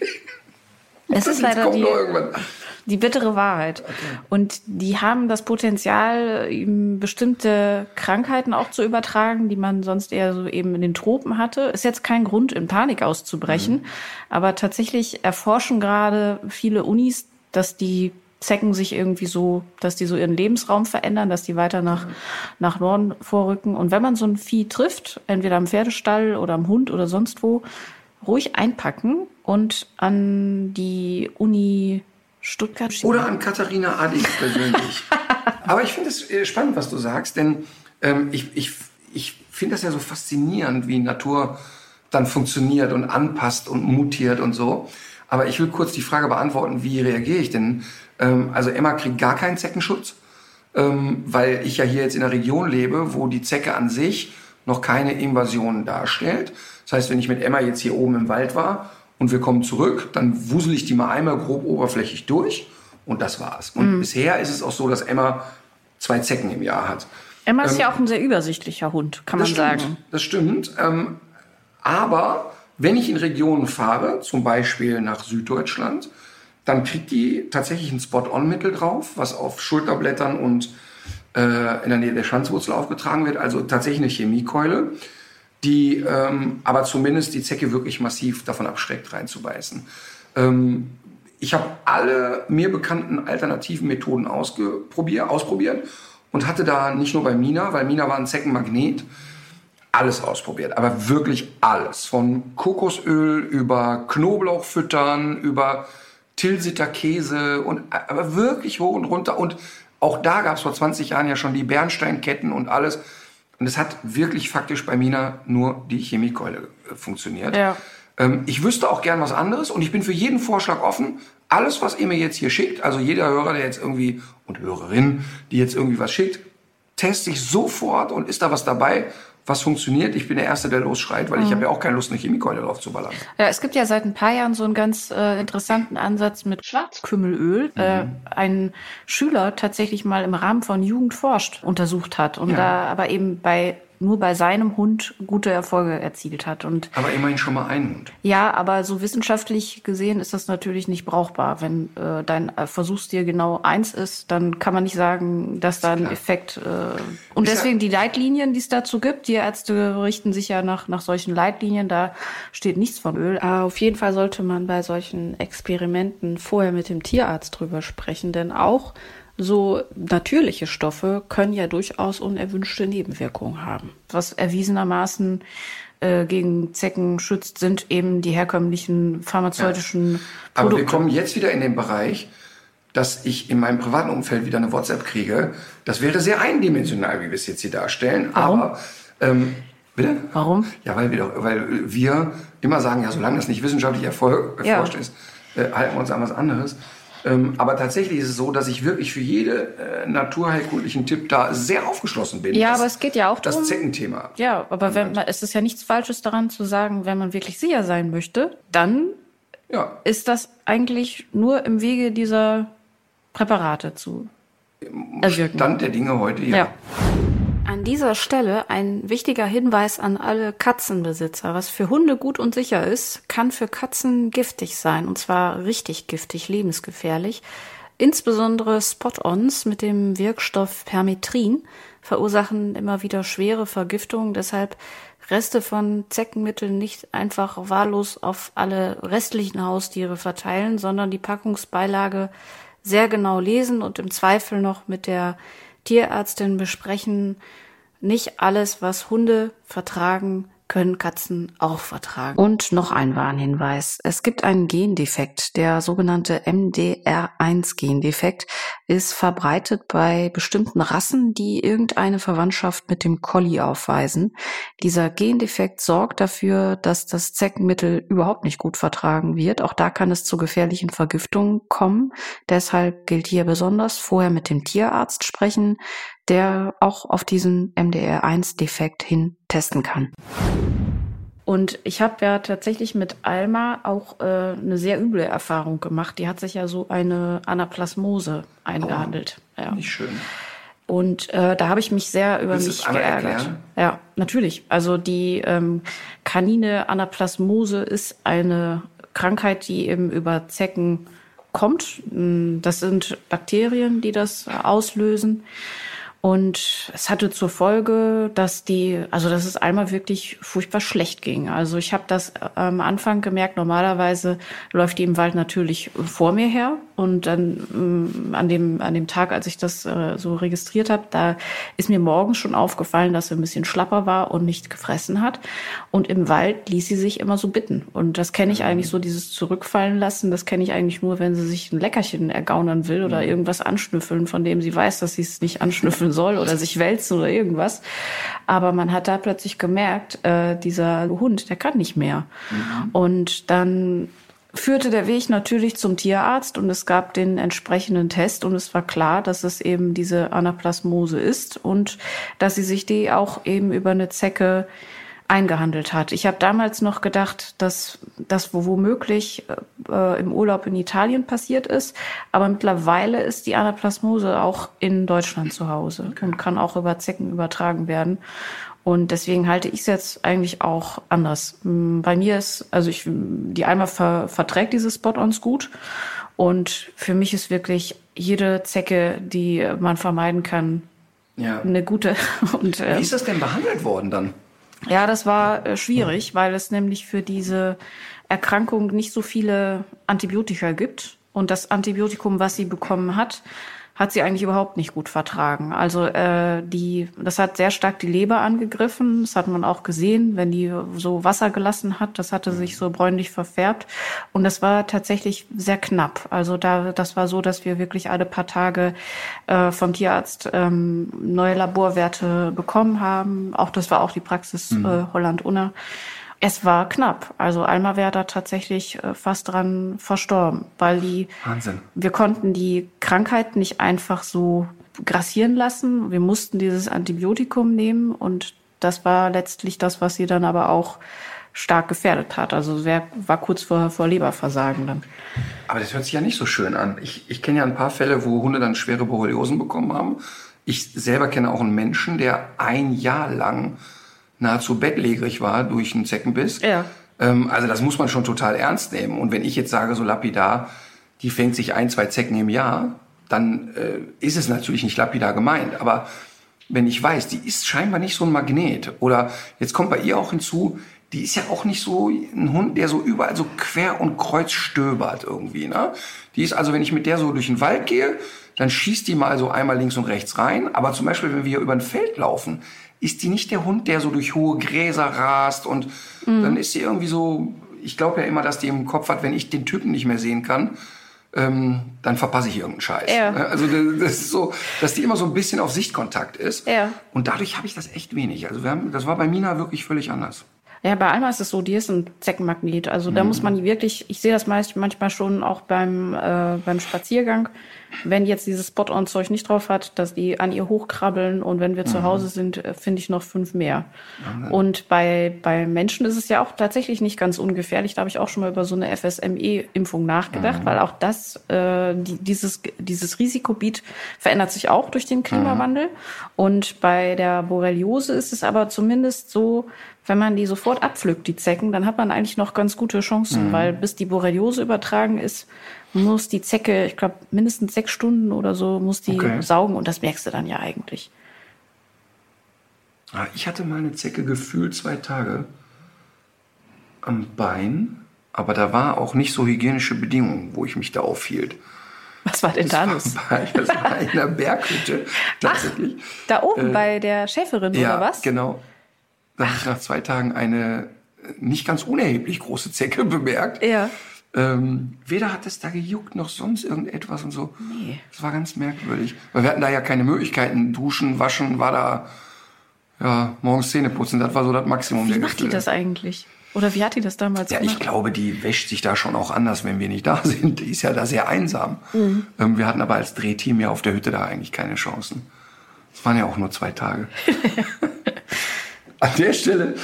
es ist leider kommt die. Die bittere Wahrheit. Und die haben das Potenzial, ihm bestimmte Krankheiten auch zu übertragen, die man sonst eher so eben in den Tropen hatte. Ist jetzt kein Grund, in Panik auszubrechen. Aber tatsächlich erforschen gerade viele Unis, dass die Zecken sich irgendwie so, dass die so ihren Lebensraum verändern, dass die weiter nach, nach Norden vorrücken. Und wenn man so ein Vieh trifft, entweder am Pferdestall oder am Hund oder sonst wo, ruhig einpacken und an die Uni Stuttgart. Oder an Katharina Adig persönlich. Aber ich finde es äh, spannend, was du sagst, denn ähm, ich, ich, ich finde das ja so faszinierend, wie Natur dann funktioniert und anpasst und mutiert und so. Aber ich will kurz die Frage beantworten, wie reagiere ich denn? Ähm, also Emma kriegt gar keinen Zeckenschutz, ähm, weil ich ja hier jetzt in einer Region lebe, wo die Zecke an sich noch keine Invasion darstellt. Das heißt, wenn ich mit Emma jetzt hier oben im Wald war und wir kommen zurück, dann wusel ich die mal einmal grob oberflächlich durch und das war's. Und bisher ist es auch so, dass Emma zwei Zecken im Jahr hat. Emma ist ja auch ein sehr übersichtlicher Hund, kann man stimmt, sagen. das stimmt. Ähm, aber wenn ich in Regionen fahre, zum Beispiel nach Süddeutschland, dann kriegt die tatsächlich ein Spot-on-Mittel drauf, was auf Schulterblättern und äh, in der Nähe der Schwanzwurzel aufgetragen wird. Also tatsächlich eine Chemiekeule, die ähm, aber zumindest die Zecke wirklich massiv davon abschreckt, reinzubeißen. Ähm, ich habe alle mir bekannten alternativen Methoden ausprobiert, ausprobiert und hatte da nicht nur bei Mina, weil Mina war ein Zeckenmagnet, alles ausprobiert, aber wirklich alles. Von Kokosöl über Knoblauch füttern, über Tilsiter Käse und aber wirklich hoch und runter. Und auch da gab es vor 20 Jahren ja schon die Bernsteinketten und alles. Und es hat wirklich faktisch bei Mina nur die Chemiekeule äh, funktioniert. Ja. Ähm, ich wüsste auch gern was anderes und ich bin für jeden Vorschlag offen. Alles, was ihr mir jetzt hier schickt, also jeder Hörer, der jetzt irgendwie und Hörerin, die jetzt irgendwie was schickt, teste ich sofort und ist da was dabei, was funktioniert. Ich bin der Erste, der losschreit, weil ich habe ja auch keine Lust, eine Chemiekeule drauf zu ballern. Ja, es gibt ja seit ein paar Jahren so einen ganz äh, interessanten Ansatz mit Schwarzkümmelöl. Äh, ein Schüler tatsächlich mal im Rahmen von Jugend forscht untersucht hat und Ja. da aber eben bei nur bei seinem Hund gute Erfolge erzielt hat. Und Aber immerhin schon mal einen Hund. ja, aber so wissenschaftlich gesehen ist das natürlich nicht brauchbar. Wenn äh, dein äh, Versuchstier genau eins ist, dann kann man nicht sagen, dass da ein. Effekt. Äh, und Ist ja- deswegen die Leitlinien, die es dazu gibt, die Ärzte richten sich ja nach, nach solchen Leitlinien, da steht nichts von Öl. Aber auf jeden Fall sollte man bei solchen Experimenten vorher mit dem Tierarzt drüber sprechen, denn auch so natürliche Stoffe können ja durchaus unerwünschte Nebenwirkungen haben. Was erwiesenermaßen äh, gegen Zecken schützt, sind eben die herkömmlichen pharmazeutischen Aber wir Produkte. kommen jetzt wieder in den Bereich, dass ich in meinem privaten Umfeld wieder eine WhatsApp kriege. Das wäre sehr eindimensional, wie wir es jetzt hier darstellen. Warum? Aber ähm, bitte? Warum? Ja, weil wir doch, weil wir immer sagen, ja, solange das nicht wissenschaftlich erfolg, Ja. erforscht ist, äh, halten wir uns an was anderes. Ähm, aber tatsächlich ist es so, dass ich wirklich für jede äh, naturheilkundlichen Tipp da sehr aufgeschlossen bin. Ja, Das- aber es geht ja auch das darum. Zeckenthema. Ja, aber wenn man, es ist ja nichts Falsches daran zu sagen, wenn man wirklich sicher sein möchte, dann Ja, ist das eigentlich nur im Wege dieser Präparate zu erwirken. Stand der Dinge heute, ja. Ja. An dieser Stelle ein wichtiger Hinweis an alle Katzenbesitzer. Was für Hunde gut und sicher ist, kann für Katzen giftig sein. Und zwar richtig giftig, lebensgefährlich. Insbesondere Spot-ons mit dem Wirkstoff Permetrin verursachen immer wieder schwere Vergiftungen. Deshalb Reste von Zeckenmitteln nicht einfach wahllos auf alle restlichen Haustiere verteilen, sondern die Packungsbeilage sehr genau lesen und im Zweifel noch mit der Tierärztin besprechen. Nicht alles, was Hunde vertragen, können Katzen auch vertragen. Und noch ein Warnhinweis. Es gibt einen Gendefekt. Der sogenannte MDR1-Gendefekt ist verbreitet bei bestimmten Rassen, die irgendeine Verwandtschaft mit dem Collie aufweisen. Dieser Gendefekt sorgt dafür, dass das Zeckenmittel überhaupt nicht gut vertragen wird. Auch da kann es zu gefährlichen Vergiftungen kommen. Deshalb gilt hier besonders vorher mit dem Tierarzt sprechen, der auch auf diesen MDR1-Defekt hin testen kann. Und ich habe ja tatsächlich mit Alma auch äh, eine sehr üble Erfahrung gemacht. Die hat sich ja so eine Anaplasmose eingehandelt. Oh, ja. Nicht schön. Und äh, da habe ich mich sehr über Willst mich geärgert. erklären? Ja, natürlich. Also die ähm, kanine Anaplasmose ist eine Krankheit, die eben über Zecken kommt. Mm, Das sind Bakterien, die das auslösen. Und es hatte zur Folge, dass die, also dass es einmal wirklich furchtbar schlecht ging. Also ich habe das äh, am Anfang gemerkt, normalerweise läuft die im Wald natürlich vor mir her. Und dann ähm, an, dem, an dem Tag, als ich das äh, so registriert habe, da ist mir morgens schon aufgefallen, dass sie ein bisschen schlapper war und nicht gefressen hat. Und im Wald ließ sie sich immer so bitten. Und das kenne ich eigentlich so, dieses Zurückfallen lassen, das kenne ich eigentlich nur, wenn sie sich ein Leckerchen ergaunern will oder irgendwas anschnüffeln, von dem sie weiß, dass sie es nicht anschnüffeln soll oder sich wälzen oder irgendwas. Aber man hat da plötzlich gemerkt, äh, dieser Hund, der kann nicht mehr. Und dann führte der Weg natürlich zum Tierarzt und es gab den entsprechenden Test und es war klar, dass es eben diese Anaplasmose ist und dass sie sich die auch eben über eine Zecke eingehandelt hat. Ich habe damals noch gedacht, dass das wo- womöglich äh, im Urlaub in Italien passiert ist, aber mittlerweile ist die Anaplasmose auch in Deutschland zu Hause und kann auch über Zecken übertragen werden. Und deswegen halte ich es jetzt eigentlich auch anders. Mm, Bei mir ist, also ich, die Alma ver, verträgt diese Spot-ons gut. Und für mich ist wirklich jede Zecke, die man vermeiden kann, Ja. eine gute. Und, äh, Wie ist das denn behandelt worden dann? Ja, das war äh, schwierig, weil es nämlich für diese Erkrankung nicht so viele Antibiotika gibt. Und das Antibiotikum, was sie bekommen hat, hat sie eigentlich überhaupt nicht gut vertragen. Also äh, die, das hat sehr stark die Leber angegriffen. Das hat man auch gesehen, wenn die so Wasser gelassen hat. Das hatte sich so bräunlich verfärbt. Und das war tatsächlich sehr knapp. Also da, das war so, dass wir wirklich alle paar Tage äh, vom Tierarzt ähm, neue Laborwerte bekommen haben. Auch das war auch die Praxis äh, Holland-Unna. Es war knapp. Also Alma wäre da tatsächlich äh, fast dran verstorben, weil die Wahnsinn. wir konnten die Krankheit nicht einfach so grassieren lassen. Wir mussten dieses Antibiotikum nehmen und das war letztlich das, was sie dann aber auch stark gefährdet hat. Also wer war kurz vor, vor Leberversagen dann. Aber das hört sich ja nicht so schön an. Ich, ich kenne ja ein paar Fälle, wo Hunde dann schwere Borreliosen bekommen haben. Ich selber kenne auch einen Menschen, der ein Jahr lang nahezu bettlägerig war durch einen Zeckenbiss. Ja. Ähm, also das muss man schon total ernst nehmen. Und wenn ich jetzt sage, so lapidar, die fängt sich ein, zwei Zecken im Jahr, dann äh, ist es natürlich nicht lapidar gemeint. Aber wenn ich weiß, die ist scheinbar nicht so ein Magnet. Oder jetzt kommt bei ihr auch hinzu, die ist ja auch nicht so ein Hund, der so überall so quer und kreuz stöbert irgendwie. Ne? Die ist also, wenn ich mit der so durch den Wald gehe, dann schießt die mal so einmal links und rechts rein. Aber zum Beispiel, wenn wir hier über ein Feld laufen, ist die nicht der Hund, der so durch hohe Gräser rast und dann ist sie irgendwie so, ich glaube ja immer, dass die im Kopf hat, wenn ich den Typen nicht mehr sehen kann, ähm, dann verpasse ich irgendeinen Scheiß. Ja. Also das ist so, dass die immer so ein bisschen auf Sichtkontakt ist. Ja. Und dadurch habe ich das echt wenig. Also wir haben, das war bei Mina wirklich völlig anders. Ja, bei Alma ist es so, die ist ein Zeckenmagnet. Also da muss man wirklich, ich sehe das meist, manchmal schon auch beim, äh, beim Spaziergang, wenn jetzt dieses Spot-on-Zeug nicht drauf hat, dass die an ihr hochkrabbeln und wenn wir zu Hause sind, äh, finde ich noch fünf mehr. Und bei, bei Menschen ist es ja auch tatsächlich nicht ganz ungefährlich. Da habe ich auch schon mal über so eine FSME-Impfung nachgedacht, weil auch das, äh, die, dieses, dieses Risikogebiet verändert sich auch durch den Klimawandel. Und bei der Borreliose ist es aber zumindest so, wenn man die sofort abpflückt, die Zecken, dann hat man eigentlich noch ganz gute Chancen, weil bis die Borreliose übertragen ist, muss die Zecke, ich glaube, mindestens sechs Stunden oder so, muss die Okay. saugen und das merkst du dann ja eigentlich. Ah, Ich hatte mal eine Zecke gefühlt zwei Tage am Bein, aber da war auch nicht so hygienische Bedingungen, wo ich mich da aufhielt. Was war denn da los? Das war in einer Berghütte tatsächlich. Da oben bei der Schäferin ja, oder was? genau. Da habe ich nach zwei Tagen eine äh, nicht ganz unerheblich große Zecke bemerkt. Ja. Ähm, weder hat es da gejuckt noch sonst irgendetwas und so. Nee. Das war ganz merkwürdig. Weil wir hatten da ja keine Möglichkeiten. Duschen, waschen war da, ja, morgens Zähne putzen. Das war so das Maximum Wie der macht die Gefühle. das eigentlich? Oder wie hat die das damals Ja, ich gemacht? glaube, die wäscht sich da schon auch anders, wenn wir nicht da sind. Die ist ja da sehr einsam. Mhm. Ähm, wir hatten aber als Drehteam ja auf der Hütte da eigentlich keine Chancen. Es waren ja auch nur zwei Tage. An der Stelle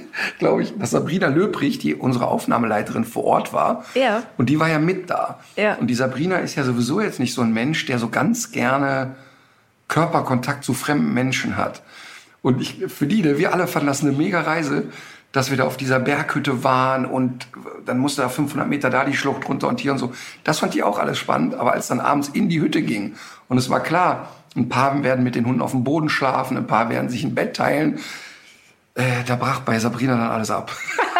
glaube ich, dass Sabrina Löbrich, die unsere Aufnahmeleiterin vor Ort war. Ja. Und die war ja mit da. Ja. Und die Sabrina ist ja sowieso jetzt nicht so ein Mensch, der so ganz gerne Körperkontakt zu fremden Menschen hat. Und ich, für die, ne, wir alle fanden das eine mega Reise, dass wir da auf dieser Berghütte waren und dann musste da 500 Meter da die Schlucht runter und hier und so. Das fand die auch alles spannend. Aber als dann abends in die Hütte ging und es war klar, ein paar werden mit den Hunden auf dem Boden schlafen, ein paar werden sich ein Bett teilen, äh, da brach bei Sabrina dann alles ab.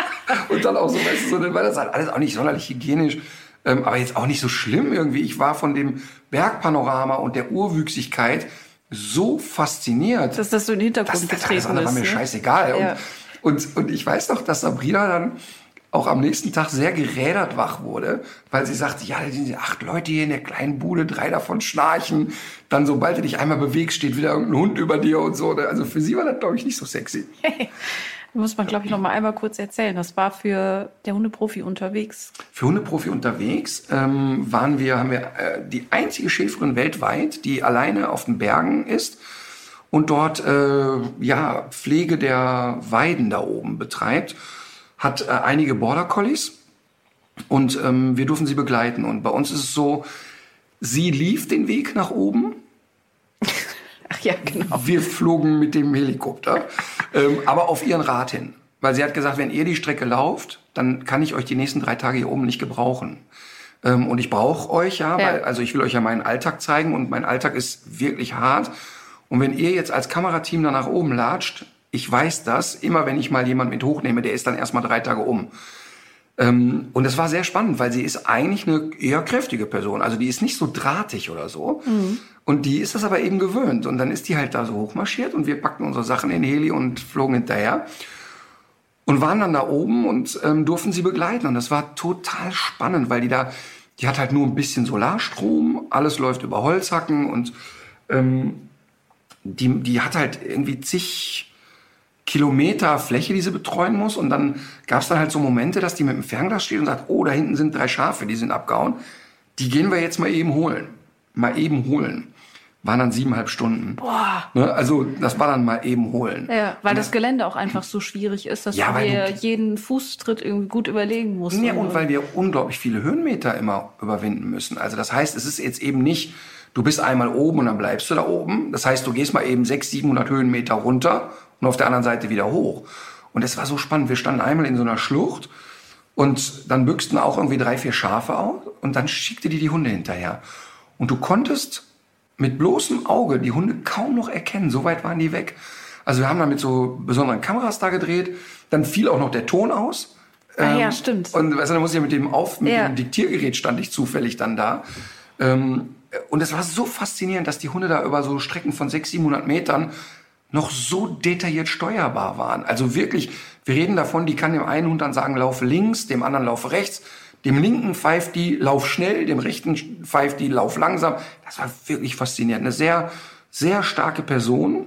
und dann auch so, weißt du, so, dann war das halt alles auch nicht sonderlich hygienisch. Ähm, aber jetzt auch nicht so schlimm irgendwie. Ich war von dem Bergpanorama und der Urwüchsigkeit so fasziniert. Dass das so in den Hintergrund Das, das getreten alles andere war ist. mir ne? scheißegal. Ja. Und, und, und ich weiß noch, dass Sabrina dann auch am nächsten Tag sehr gerädert wach wurde, weil sie sagte, ja, da sind acht Leute hier in der kleinen Bude, drei davon schnarchen. Dann, sobald du dich einmal bewegst, steht wieder irgendein Hund über dir und so. Also für sie war das, glaube ich, nicht so sexy. Muss man, glaube ich, noch mal einmal kurz erzählen. Das war für der Hundeprofi unterwegs. Für Hundeprofi unterwegs ähm, waren wir, haben wir äh, die einzige Schäferin weltweit, die alleine auf den Bergen ist und dort äh, ja Pflege der Weiden da oben betreibt. Hat äh, einige Border Collies und ähm, wir durften sie begleiten. Und bei uns ist es so, sie lief den Weg nach oben. Ach ja, genau. Wir flogen mit dem Helikopter, ähm, aber auf ihren Rat hin. Weil sie hat gesagt, wenn ihr die Strecke lauft, dann kann ich euch die nächsten drei Tage hier oben nicht gebrauchen. Ähm, und ich brauche euch ja, Ja. weil, also ich will euch ja meinen Alltag zeigen und mein Alltag ist wirklich hart. Und wenn ihr jetzt als Kamerateam da nach oben latscht, ich weiß das, immer wenn ich mal jemand mit hochnehme, der ist dann erstmal drei Tage um. Ähm, und es war sehr spannend, weil sie ist eigentlich eine eher kräftige Person. Also die ist nicht so drahtig oder so. Und die ist das aber eben gewöhnt. Und dann ist die halt da so hochmarschiert und wir packten unsere Sachen in den Heli und flogen hinterher. Und waren dann da oben und ähm, durften sie begleiten. Und das war total spannend, weil die da, die hat halt nur ein bisschen Solarstrom, alles läuft über Holzhacken und ähm, die, die hat halt irgendwie zig Kilometer Fläche, die sie betreuen muss. Und dann gab es dann halt so Momente, dass die mit dem Fernglas steht und sagt, oh, da hinten sind drei Schafe, die sind abgehauen. Die gehen wir jetzt mal eben holen. Mal eben holen. Waren dann siebeneinhalb Stunden. Boah. Ne? Also das war dann mal eben holen. Ja, weil das Gelände auch einfach so schwierig ist, dass Ja, du- jeden Fußtritt irgendwie gut überlegen musst. Ja, und weil wir unglaublich viele Höhenmeter immer überwinden müssen. Also das heißt, es ist jetzt eben nicht, du bist einmal oben und dann bleibst du da oben. Das heißt, du gehst mal eben 600, 700 Höhenmeter runter und auf der anderen Seite wieder hoch. Und es war so spannend. Wir standen einmal in so einer Schlucht und dann büchsten auch irgendwie drei, vier Schafe aus und dann schickte die die Hunde hinterher. Und du konntest mit bloßem Auge die Hunde kaum noch erkennen. So weit waren die weg. Also wir haben da mit so besonderen Kameras da gedreht. Dann fiel auch noch der Ton aus. Ah ja, Ähm, stimmt. Und weißt du, dann muss ich ja mit dem auf, mit Ja. dem Diktiergerät stand ich zufällig dann da. Ähm, und es war so faszinierend, dass die Hunde da über so Strecken von 600, 700 Metern noch so detailliert steuerbar waren. Also wirklich, wir reden davon, die kann dem einen Hund dann sagen, laufe links, dem anderen laufe rechts, dem linken pfeift die, lauf schnell, dem rechten pfeift die, lauf langsam. Das war wirklich faszinierend. Eine sehr, sehr starke Person,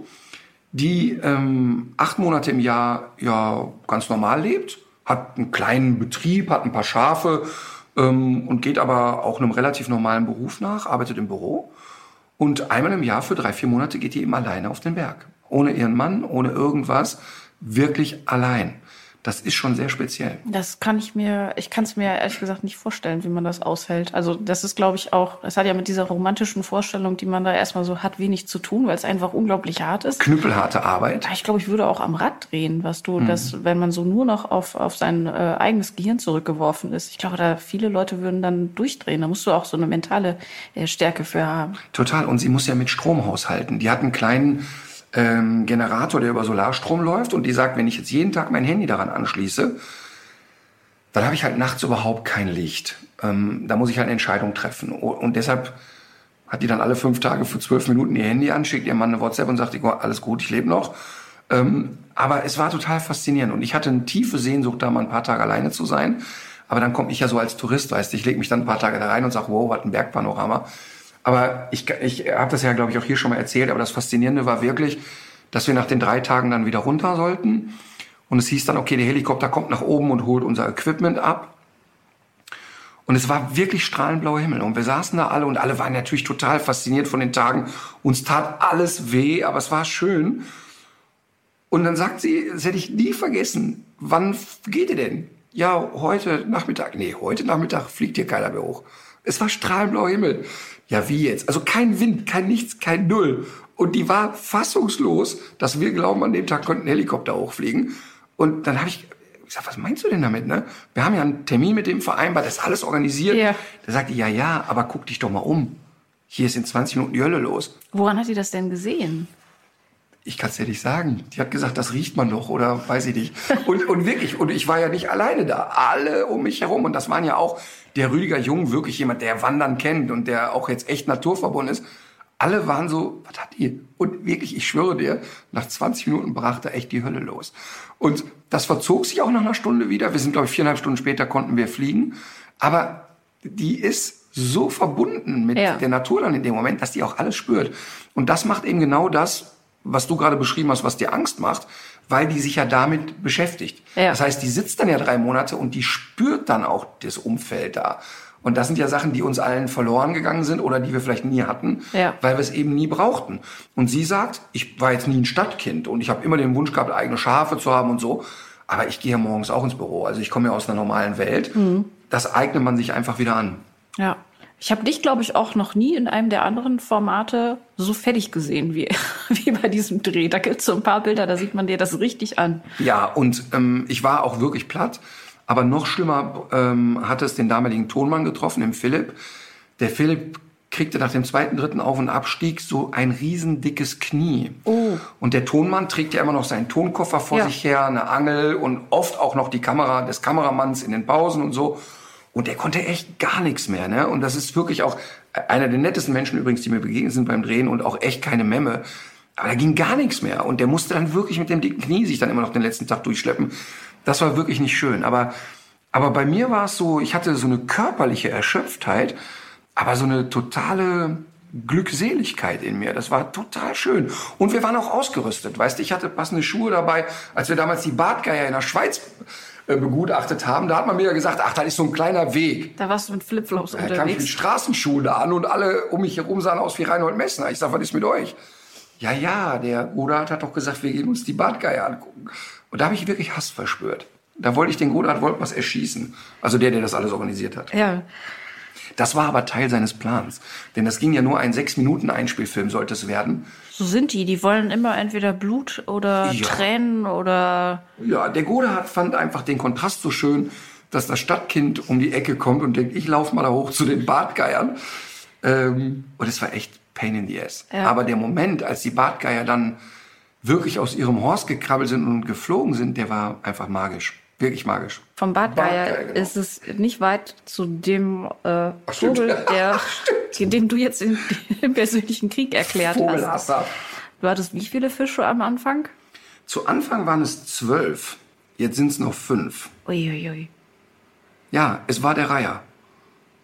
die ähm, acht Monate im Jahr ja ganz normal lebt, hat einen kleinen Betrieb, hat ein paar Schafe ähm, und geht aber auch einem relativ normalen Beruf nach, arbeitet im Büro. Und einmal im Jahr für drei, vier Monate geht die eben alleine auf den Berg. Ohne ihren Mann, ohne irgendwas. Wirklich allein. Das ist schon sehr speziell. Das kann ich mir, ich kann es mir ehrlich gesagt nicht vorstellen, wie man das aushält. Also das ist, glaube ich, auch, es hat ja mit dieser romantischen Vorstellung, die man da erstmal so hat, wenig zu tun, weil es einfach unglaublich hart ist. Knüppelharte Arbeit. Ich glaube, ich würde auch am Rad drehen, was du, Mhm. das, wenn man so nur noch auf, auf sein äh, eigenes Gehirn zurückgeworfen ist. Ich glaube, da viele Leute würden dann durchdrehen. Da musst du auch so eine mentale äh, Stärke für haben. Total. Und sie muss ja mit Strom haushalten. Die hat einen kleinen ähm, Generator, der über Solarstrom läuft und die sagt, wenn ich jetzt jeden Tag mein Handy daran anschließe, dann habe ich halt nachts überhaupt kein Licht. Ähm, da muss ich halt eine Entscheidung treffen. Und deshalb hat die dann alle fünf Tage für zwölf Minuten ihr Handy an, schickt ihrem Mann eine WhatsApp und sagt, "Oh, alles gut, ich lebe noch. Ähm, aber es war total faszinierend und ich hatte eine tiefe Sehnsucht, da mal ein paar Tage alleine zu sein. Aber dann komme ich ja so als Tourist, weißt du, ich lege mich dann ein paar Tage da rein und sage, wow, was ein Bergpanorama. Aber ich, ich habe das ja, glaube ich, auch hier schon mal erzählt, aber das Faszinierende war wirklich, dass wir nach den drei Tagen dann wieder runter sollten. Und es hieß dann, okay, der Helikopter kommt nach oben und holt unser Equipment ab. Und es war wirklich strahlend blauer Himmel. Und wir saßen da alle und alle waren natürlich total fasziniert von den Tagen. Uns tat alles weh, aber es war schön. Und dann sagt sie, das hätte ich nie vergessen, wann geht ihr denn? Ja, heute Nachmittag. Nee, heute Nachmittag fliegt hier keiner mehr hoch. Es war strahlendblauer Himmel. Ja, wie jetzt? Also kein Wind, kein Nichts, kein Null. Und die war fassungslos, dass wir glauben, an dem Tag könnten Helikopter hochfliegen. Und dann habe ich gesagt, was meinst du denn damit? Ne? Wir haben ja einen Termin mit dem vereinbart, das ist alles organisiert. Ja. Da sagte ja, ja, aber guck dich doch mal um. Hier ist in 20 Minuten die Hölle los. Woran hat die das denn gesehen? Ich kann es dir nicht sagen. Die hat gesagt, das riecht man doch oder weiß ich nicht. Und, und wirklich, und ich war ja nicht alleine da. Alle um mich herum. Und das waren ja auch der Rüdiger Jung, wirklich jemand, der Wandern kennt und der auch jetzt echt naturverbunden ist. Alle waren so, was hat die? Und wirklich, ich schwöre dir, nach 20 Minuten brach da echt die Hölle los. Und das verzog sich auch nach einer Stunde wieder. Wir sind, glaube ich, viereinhalb Stunden später konnten wir fliegen. Aber die ist so verbunden mit Ja. der Natur dann in dem Moment, dass die auch alles spürt. Und das macht eben genau das, was du gerade beschrieben hast, was dir Angst macht, weil die sich ja damit beschäftigt. Ja. Das heißt, die sitzt dann ja drei Monate und die spürt dann auch das Umfeld da. Und das sind ja Sachen, die uns allen verloren gegangen sind oder die wir vielleicht nie hatten, Ja. weil wir es eben nie brauchten. Und sie sagt, ich war jetzt nie ein Stadtkind und ich habe immer den Wunsch gehabt, eigene Schafe zu haben und so. Aber ich gehe ja morgens auch ins Büro. Also ich komme ja aus einer normalen Welt. Mhm. Das eignet man sich einfach wieder an. Ja. Ich habe dich, glaube ich, auch noch nie in einem der anderen Formate so fertig gesehen wie, wie bei diesem Dreh. Da gibt es so ein paar Bilder, da sieht man dir das richtig an. Ja, und ähm, ich war auch wirklich platt. Aber noch schlimmer ähm, hatte es den damaligen Tonmann getroffen, den Philipp. Der Philipp kriegte nach dem zweiten, dritten Auf- und Abstieg so ein riesendickes Knie. Oh. Und der Tonmann trägt ja immer noch seinen Tonkoffer vor Ja. sich her, eine Angel und oft auch noch die Kamera des Kameramanns in den Pausen und so. Und der konnte echt gar nichts mehr. Ne? Und das ist wirklich auch einer der nettesten Menschen übrigens, die mir begegnet sind beim Drehen und auch echt keine Memme. Aber da ging gar nichts mehr. Und der musste dann wirklich mit dem dicken Knie sich dann immer noch den letzten Tag durchschleppen. Das war wirklich nicht schön. Aber, aber bei mir war es so, ich hatte so eine körperliche Erschöpftheit, aber so eine totale Glückseligkeit in mir. Das war total schön. Und wir waren auch ausgerüstet. Weißt du, ich hatte passende Schuhe dabei. Als wir damals die Bartgeier in der Schweiz begutachtet haben, da hat man mir ja gesagt, ach, das ist so ein kleiner Weg. Da warst du mit Flipflops Da kam ich mit unterwegs. Straßenschuhen da an und alle um mich herum sahen aus wie Reinhold Messner. Ich sag, was ist mit euch? Ja, ja, der Godard hat doch gesagt, wir gehen uns die Bartgeier angucken. Und da habe ich wirklich Hass verspürt. Da wollte ich den Godard Wolpers erschießen. Also der, der das alles organisiert hat. Ja. Das war aber Teil seines Plans. Denn das ging ja nur ein sechs Minuten Einspielfilm sollte es werden. So sind die. Die wollen immer entweder Blut oder Ja. Tränen oder. Ja, der Godard fand einfach den Kontrast so schön, dass das Stadtkind um die Ecke kommt und denkt, ich laufe mal da hoch zu den Bartgeiern. Ähm, und es war echt pain in the ass. Ja. Aber der Moment, als die Bartgeier dann wirklich aus ihrem Horst gekrabbelt sind und geflogen sind, der war einfach magisch. Wirklich magisch. Vom Bartgeier Bartgeier, genau. ist es nicht weit zu dem äh, stimmt. Vogel, der, den du jetzt in, im persönlichen Krieg erklärt hast. Vogelhasser. Du hattest wie viele Fische am Anfang? Zu Anfang waren es zwölf. Jetzt sind es noch fünf. Uiuiui. Ja, es war der Reiher.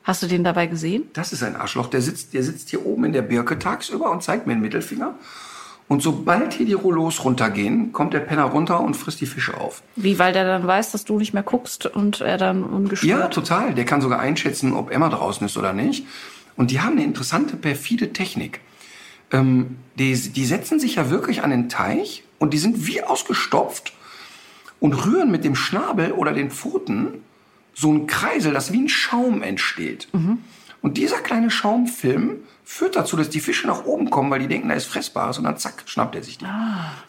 Hast du den dabei gesehen? Das ist ein Arschloch. Der sitzt, der sitzt hier oben in der Birke tagsüber und zeigt mir den Mittelfinger. Und sobald hier die Rollos runtergehen, kommt der Penner runter und frisst die Fische auf. Wie, weil der dann weiß, dass du nicht mehr guckst und er dann Ja, ungestört. total. Der kann sogar einschätzen, ob Emma draußen ist oder nicht. Und die haben eine interessante, perfide Technik. Ähm, die, die setzen sich ja wirklich an den Teich und die sind wie ausgestopft und rühren mit dem Schnabel oder den Pfoten so einen Kreisel, das wie ein Schaum entsteht. Und dieser kleine Schaumfilm führt dazu, dass die Fische nach oben kommen, weil die denken, da ist Fressbares und dann zack, schnappt er sich die.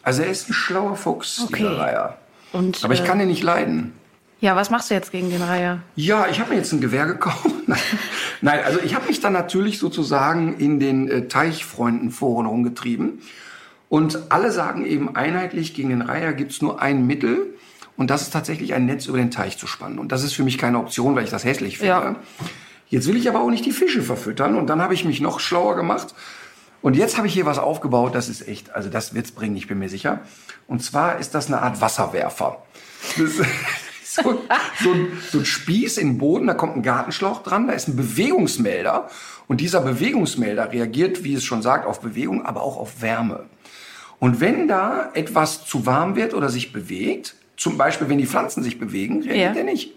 Also er ist ein schlauer Fuchs, Okay. dieser Reiher. Und, Aber ich äh, kann den nicht leiden. Ja, was machst du jetzt gegen den Reiher? Ja, ich habe mir jetzt ein Gewehr gekauft. Nein, also ich habe mich dann natürlich sozusagen in den äh, Teichfreunden-Foren rumgetrieben. Und alle sagen eben einheitlich, gegen den Reiher gibt's nur ein Mittel. Und das ist tatsächlich ein Netz über den Teich zu spannen. Und das ist für mich keine Option, weil ich das hässlich finde. Ja. Jetzt will ich aber auch nicht die Fische verfüttern. Und dann habe ich mich noch schlauer gemacht. Und jetzt habe ich hier was aufgebaut, das ist echt, also das wird's bringen, ich bin mir sicher. Und zwar ist das eine Art Wasserwerfer. Das ist so, so, ein, so ein Spieß in den Boden, da kommt ein Gartenschlauch dran, da ist ein Bewegungsmelder. Und dieser Bewegungsmelder reagiert, wie es schon sagt, auf Bewegung, aber auch auf Wärme. Und wenn da etwas zu warm wird oder sich bewegt, zum Beispiel wenn die Pflanzen sich bewegen, reagiert Ja. er nicht.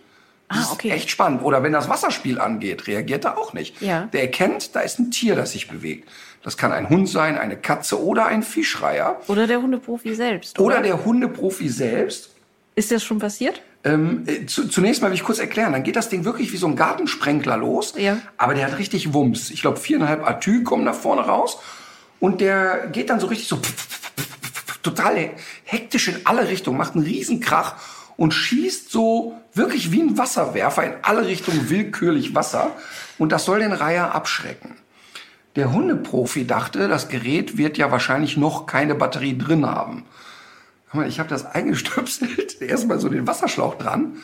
Das Ah, okay. ist echt spannend. Oder wenn das Wasserspiel angeht, reagiert er auch nicht. Ja. Der erkennt, da ist ein Tier, das sich bewegt. Das kann ein Hund sein, eine Katze oder ein Fischreiher. Oder der Hundeprofi selbst. Oder der Hundeprofi selbst. Ist das schon passiert? Ähm, äh, zu, zunächst mal will ich kurz erklären, dann geht das Ding wirklich wie so ein Gartensprenkler los. Ja. Aber der hat richtig Wumms. Ich glaube, viereinhalb Atü kommen da vorne raus. Und der geht dann so richtig so total hektisch in alle Richtungen, macht einen Riesenkrach und schießt so wirklich wie ein Wasserwerfer in alle Richtungen willkürlich Wasser. Und das soll den Reiher abschrecken. Der Hundeprofi dachte, das Gerät wird ja wahrscheinlich noch keine Batterie drin haben. Ich habe das eingestöpselt, erstmal so den Wasserschlauch dran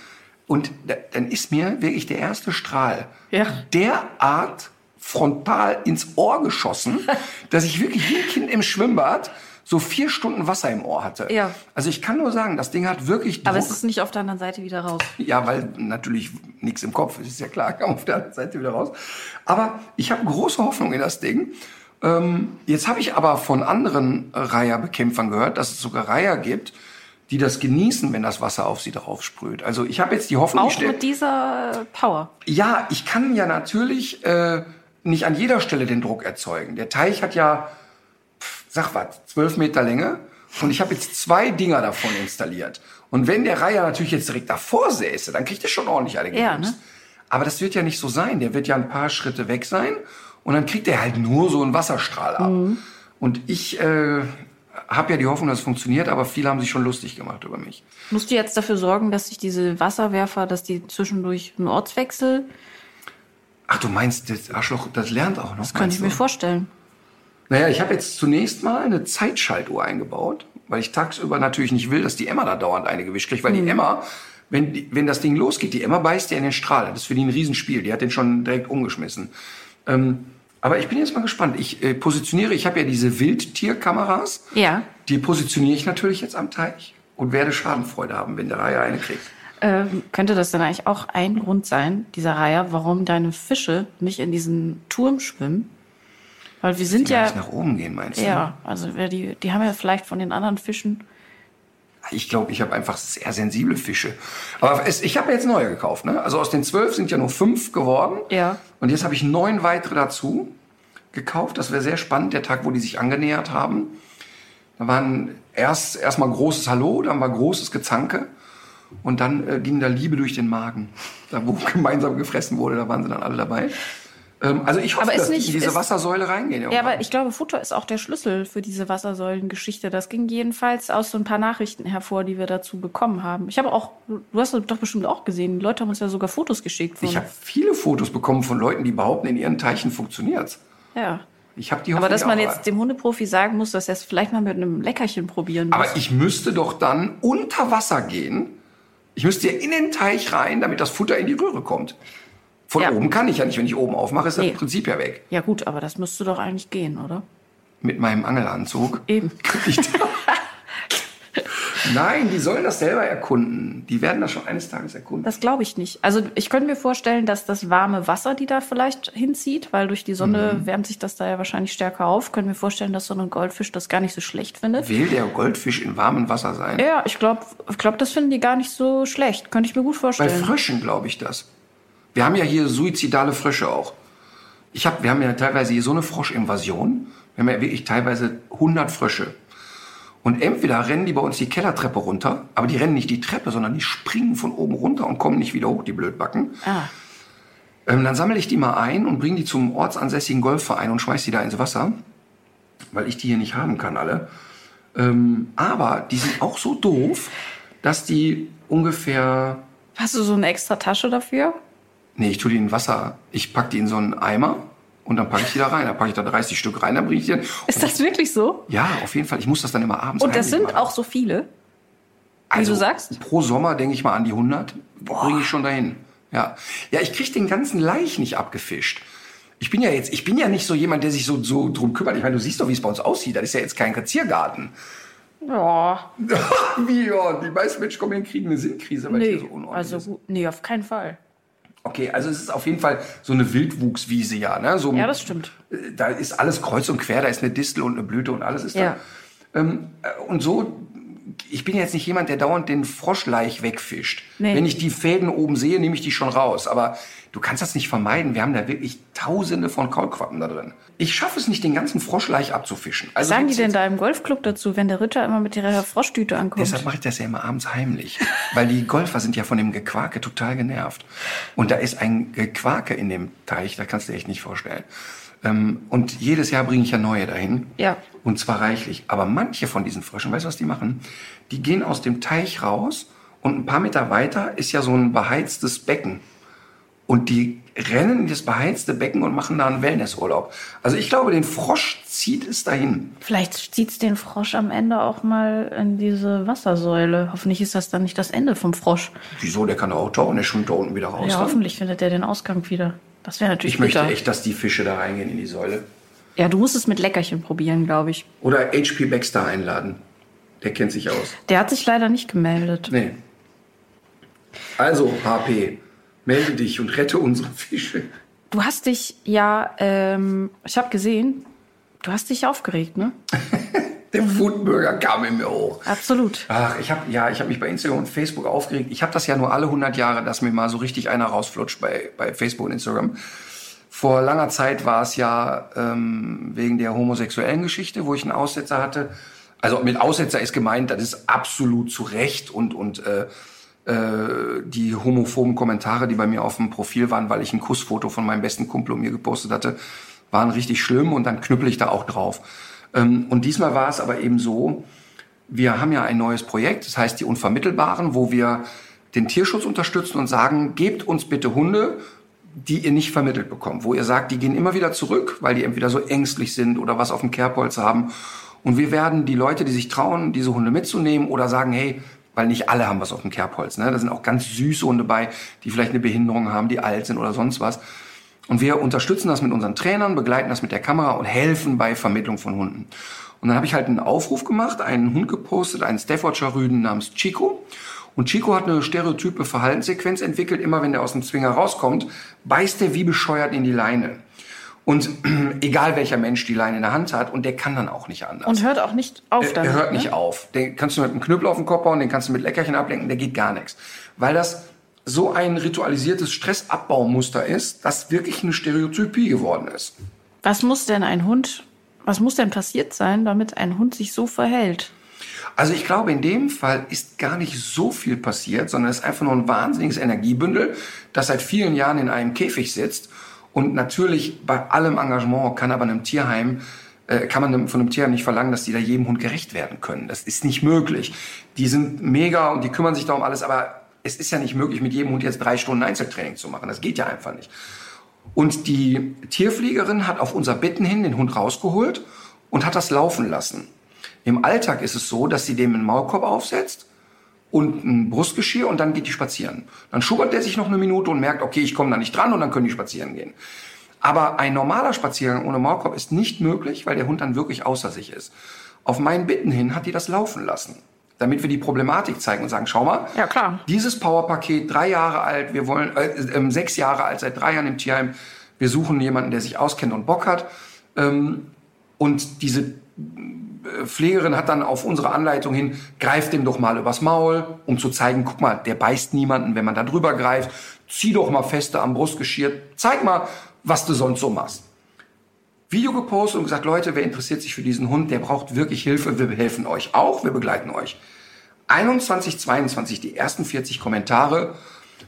und da, dann ist mir wirklich der erste Strahl Ja. derart frontal ins Ohr geschossen, dass ich wirklich wie ein Kind im Schwimmbad so vier Stunden Wasser im Ohr hatte. Ja. Also ich kann nur sagen, das Ding hat wirklich Aber Druck. es ist nicht auf der anderen Seite wieder raus. Ja, weil natürlich nichts im Kopf ist, ist ja klar, kam auf der anderen Seite wieder raus. Aber ich habe große Hoffnung in das Ding. Ähm, jetzt habe ich aber von anderen Reiherbekämpfern gehört, dass es sogar Reiher gibt, die das genießen, wenn das Wasser auf sie drauf sprüht. Also ich habe jetzt die Hoffnung, Auch mit dieser Power. ja, ich kann ja natürlich äh, nicht an jeder Stelle den Druck erzeugen. Der Teich hat ja, sag was, zwölf Meter Länge und ich habe jetzt zwei Dinger davon installiert. Und wenn der Reiher natürlich jetzt direkt davor säße, dann kriegt er schon ordentlich eine Ja, ne? Aber das wird ja nicht so sein. Der wird ja ein paar Schritte weg sein und dann kriegt er halt nur so einen Wasserstrahl ab. Mhm. Und ich äh, habe ja die Hoffnung, dass es funktioniert, aber viele haben sich schon lustig gemacht über mich. Musst du jetzt dafür sorgen, dass sich diese Wasserwerfer, dass die zwischendurch einen Ortswechsel, Ach, du meinst, das Arschloch, das lernt auch noch? das könnte ich mir vorstellen. Naja, ich habe jetzt zunächst mal eine Zeitschaltuhr eingebaut, weil ich tagsüber natürlich nicht will, dass die Emma da dauernd eine gewischt kriegt, weil die Emma, wenn, wenn das Ding losgeht, die Emma beißt ja in den Strahl. Das ist für die ein Riesenspiel. Die hat den schon direkt umgeschmissen. Ähm, aber ich bin jetzt mal gespannt. Ich äh, positioniere, ich habe ja diese Wildtierkameras. Ja. Die positioniere ich natürlich jetzt am Teich und werde Schadenfreude haben, wenn der Reihe eine kriegt. Ähm, könnte das dann eigentlich auch ein Grund sein, dieser Reiher, warum deine Fische nicht in diesen Turm schwimmen? Weil wir sind Die ja, nach oben gehen, meinst du? ja, also wer die, die haben ja vielleicht von den anderen Fischen. Ich glaube, ich habe einfach sehr sensible Fische. Aber es, ich habe jetzt neue gekauft. Ne? Also aus den zwölf sind ja nur fünf geworden. Ja. Und jetzt habe ich neun weitere dazu gekauft. Das wäre sehr spannend, der Tag, wo die sich angenähert haben. Da waren erst erstmal großes Hallo, dann war großes Gezanke. Und dann äh, ging da Liebe durch den Magen. Da, wo gemeinsam gefressen wurde, da waren sie dann alle dabei. Ähm, also ich hoffe, dass die nicht- in diese ist- Wassersäule reingehen. Ja, irgendwann. aber ich glaube, Futter ist auch der Schlüssel für diese Wassersäulengeschichte. Das ging jedenfalls aus so ein paar Nachrichten hervor, die wir dazu bekommen haben. Ich habe auch, du hast doch bestimmt auch gesehen, die Leute haben uns ja sogar Fotos geschickt. Von, ich habe viele Fotos bekommen von Leuten, die behaupten, in ihren Teichen funktioniert's. ja. Ich habe die Aber dass man jetzt dem Hundeprofi sagen muss, dass er es vielleicht mal mit einem Leckerchen probieren muss. Aber ich müsste doch dann unter Wasser gehen. Ich müsste ja in den Teich rein, damit das Futter in die Röhre kommt. Von Ja. oben kann ich ja nicht. Wenn ich oben aufmache, ist das Nee. Prinzip ja weg. ja gut, aber das müsste doch eigentlich gehen, oder? Mit meinem Angelanzug. Eben. Nein, die sollen das selber erkunden. Die werden das schon eines Tages erkunden. Das glaube ich nicht. Also ich könnte mir vorstellen, dass das warme Wasser, die da vielleicht hinzieht, weil durch die Sonne Mhm. wärmt sich das da ja wahrscheinlich stärker auf. Können wir vorstellen, dass so ein Goldfisch das gar nicht so schlecht findet. Will der Goldfisch in warmem Wasser sein? Ja, ich glaube, ich glaub, das finden die gar nicht so schlecht. Könnte ich mir gut Bei vorstellen. Fröschen glaube ich das. Wir haben ja hier suizidale Frösche auch. Ich hab, wir haben ja teilweise hier so eine Froschinvasion. Wir haben ja wirklich teilweise 100 Frösche. Und entweder rennen die bei uns die Kellertreppe runter, aber die rennen nicht die Treppe, sondern die springen von oben runter und kommen nicht wieder hoch, die Blödbacken. Ah, Ähm, dann sammle ich die mal ein und bringe die zum ortsansässigen Golfverein und schmeiß die da ins Wasser, weil ich die hier nicht haben kann alle. Ähm, aber die sind auch so doof, dass die ungefähr hast du so eine extra Tasche dafür? Nee, ich tue die in Wasser. Ich pack die in so einen Eimer und dann packe ich die da rein. Dann packe ich da 30 Stück rein, dann bringe ich die dann. Ist das wirklich so? Ja, auf jeden Fall. Ich muss das dann immer abends Und das sind machen. auch so viele? also, du sagst? Pro Sommer denke ich mal an die 100. Bringe ich schon dahin. Ja. Ja, ich kriege den ganzen Laich nicht abgefischt. Ich bin ja jetzt, ich bin ja nicht so jemand, der sich so, so drum kümmert. Ich meine, du siehst doch, wie es bei uns aussieht. Das ist ja jetzt kein Ziergarten. Ja, wie, ja, die meisten Menschen kommen hier und kriegen eine Sinnkrise, weil es hier nee, so unordentlich also nee, auf keinen Fall. Okay, also es ist auf jeden Fall so eine Wildwuchswiese, ja. Ne? So, Ja, das stimmt. Da ist alles kreuz und quer, da ist eine Distel und eine Blüte und alles ist Ja. da. Ähm, äh, und so ich bin jetzt nicht jemand, der dauernd den Froschleich wegfischt. Nee. Wenn ich die Fäden oben sehe, nehme ich die schon raus. Aber du kannst das nicht vermeiden. Wir haben da wirklich tausende von Kaulquappen da drin. Ich schaffe es nicht, den ganzen Froschleich abzufischen. Was Also sagen die denn da im Golfclub dazu, wenn der Ritter immer mit ihrer Froschtüte ankommt? Deshalb mache ich das ja immer abends heimlich. Weil die Golfer sind ja von dem Gequake total genervt. Und da ist ein Gequake in dem Teich, da kannst du dir echt nicht vorstellen. Ähm, und jedes Jahr bringe ich ja neue dahin. Ja. Und zwar reichlich. Aber manche von diesen Fröschen, weißt du, was die machen? Die gehen aus dem Teich raus und ein paar Meter weiter ist ja so ein beheiztes Becken. Und die rennen in das beheizte Becken und machen da einen Wellnessurlaub. Also ich glaube, den Frosch zieht es dahin. Vielleicht zieht's den Frosch am Ende auch mal in diese Wassersäule. Hoffentlich ist das dann nicht das Ende vom Frosch. Wieso? Der kann doch auch tauchen, der schwimmt da unten wieder raus. Ja, dann. hoffentlich findet er den Ausgang wieder. Das wäre natürlich Ich möchte bitter. echt, dass die Fische da reingehen in die Säule. Ja, du musst es mit Leckerchen probieren, glaube ich. Oder HP Baxter einladen. Der kennt sich aus. Der hat sich leider nicht gemeldet. Nee. Also, HP, melde dich und rette unsere Fische. Du hast dich ja, ähm, ich habe gesehen, du hast dich aufgeregt, ne? Der Foodburger kam in mir hoch. Absolut. Ach, ich habe ja, ich habe mich bei Instagram und Facebook aufgeregt. Ich habe das ja nur alle 100 Jahre, dass mir mal so richtig einer rausflutscht bei, bei Facebook und Instagram. Vor langer Zeit war es ja ähm, wegen der homosexuellen Geschichte, wo ich einen Aussetzer hatte. Also mit Aussetzer ist gemeint, das ist absolut zu Recht und und äh, die homophoben Kommentare, die bei mir auf dem Profil waren, weil ich ein Kussfoto von meinem besten Kumpel und mir gepostet hatte, waren richtig schlimm und dann knüppel ich da auch drauf. Ähm, und diesmal war es aber eben so, wir haben ja ein neues Projekt, das heißt die Unvermittelbaren, wo wir den Tierschutz unterstützen und sagen, gebt uns bitte Hunde, die ihr nicht vermittelt bekommt, wo ihr sagt, die gehen immer wieder zurück, weil die entweder so ängstlich sind oder was auf dem Kerbholz haben. Und wir werden die Leute, die sich trauen, diese Hunde mitzunehmen oder sagen, hey, weil nicht alle haben was auf dem Kerbholz. Ne? Da sind auch ganz süße Hunde bei, die vielleicht eine Behinderung haben, die alt sind oder sonst was. Und wir unterstützen das mit unseren Trainern, begleiten das mit der Kamera und helfen bei Vermittlung von Hunden. Und dann habe ich halt einen Aufruf gemacht, einen Hund gepostet, einen Staffordshire Rüden namens Chico. Und Chico hat eine stereotype Verhaltenssequenz entwickelt. Immer wenn der aus dem Zwinger rauskommt, beißt er wie bescheuert in die Leine. Und egal welcher Mensch die Leine in der Hand hat, und der kann dann auch nicht anders. Und hört auch nicht auf Er- damit. Er hört ne? nicht auf. Den kannst du mit einem Knüppel auf den Kopf hauen, den kannst du mit Leckerchen ablenken, der geht gar nichts. Weil das so ein ritualisiertes Stressabbauumuster ist, das wirklich eine Stereotypie geworden ist. Was muss denn ein Hund, was muss denn passiert sein, damit ein Hund sich so verhält? Also ich glaube, in dem Fall ist gar nicht so viel passiert, sondern es ist einfach nur ein wahnsinniges Energiebündel, das seit vielen Jahren in einem Käfig sitzt. Und natürlich bei allem Engagement kann aber einem Tierheim äh, kann man von einem Tierheim nicht verlangen, dass die da jedem Hund gerecht werden können. Das ist nicht möglich. Die sind mega und die kümmern sich da um alles, aber es ist ja nicht möglich, mit jedem Hund jetzt drei Stunden Einzeltraining zu machen. Das geht ja einfach nicht. Und die Tierpflegerin hat auf unser Bitten hin den Hund rausgeholt und hat das laufen lassen. Im Alltag ist es so, dass sie dem einen Maulkorb aufsetzt und ein Brustgeschirr und dann geht die spazieren. Dann schubbert der sich noch eine Minute und merkt, okay, ich komme da nicht dran und dann können die spazieren gehen. Aber ein normaler Spaziergang ohne Maulkorb ist nicht möglich, weil der Hund dann wirklich außer sich ist. Auf meinen Bitten hin hat die das laufen lassen, damit wir die Problematik zeigen und sagen, schau mal, Ja, klar. dieses Powerpaket, drei Jahre alt, wir wollen, äh, ähm, sechs Jahre alt, seit drei Jahren im Tierheim, wir suchen jemanden, der sich auskennt und Bock hat. Ähm, und diese äh, Pflegerin hat dann auf unsere Anleitung hin, greift dem doch mal übers Maul, um zu zeigen, guck mal, der beißt niemanden, wenn man da drüber greift. Zieh doch mal feste am Brustgeschirr. Zeig mal, was du sonst so machst. Video gepostet und gesagt, Leute, wer interessiert sich für diesen Hund, der braucht wirklich Hilfe, wir helfen euch auch, wir begleiten euch. 21, 22, die ersten 40 Kommentare.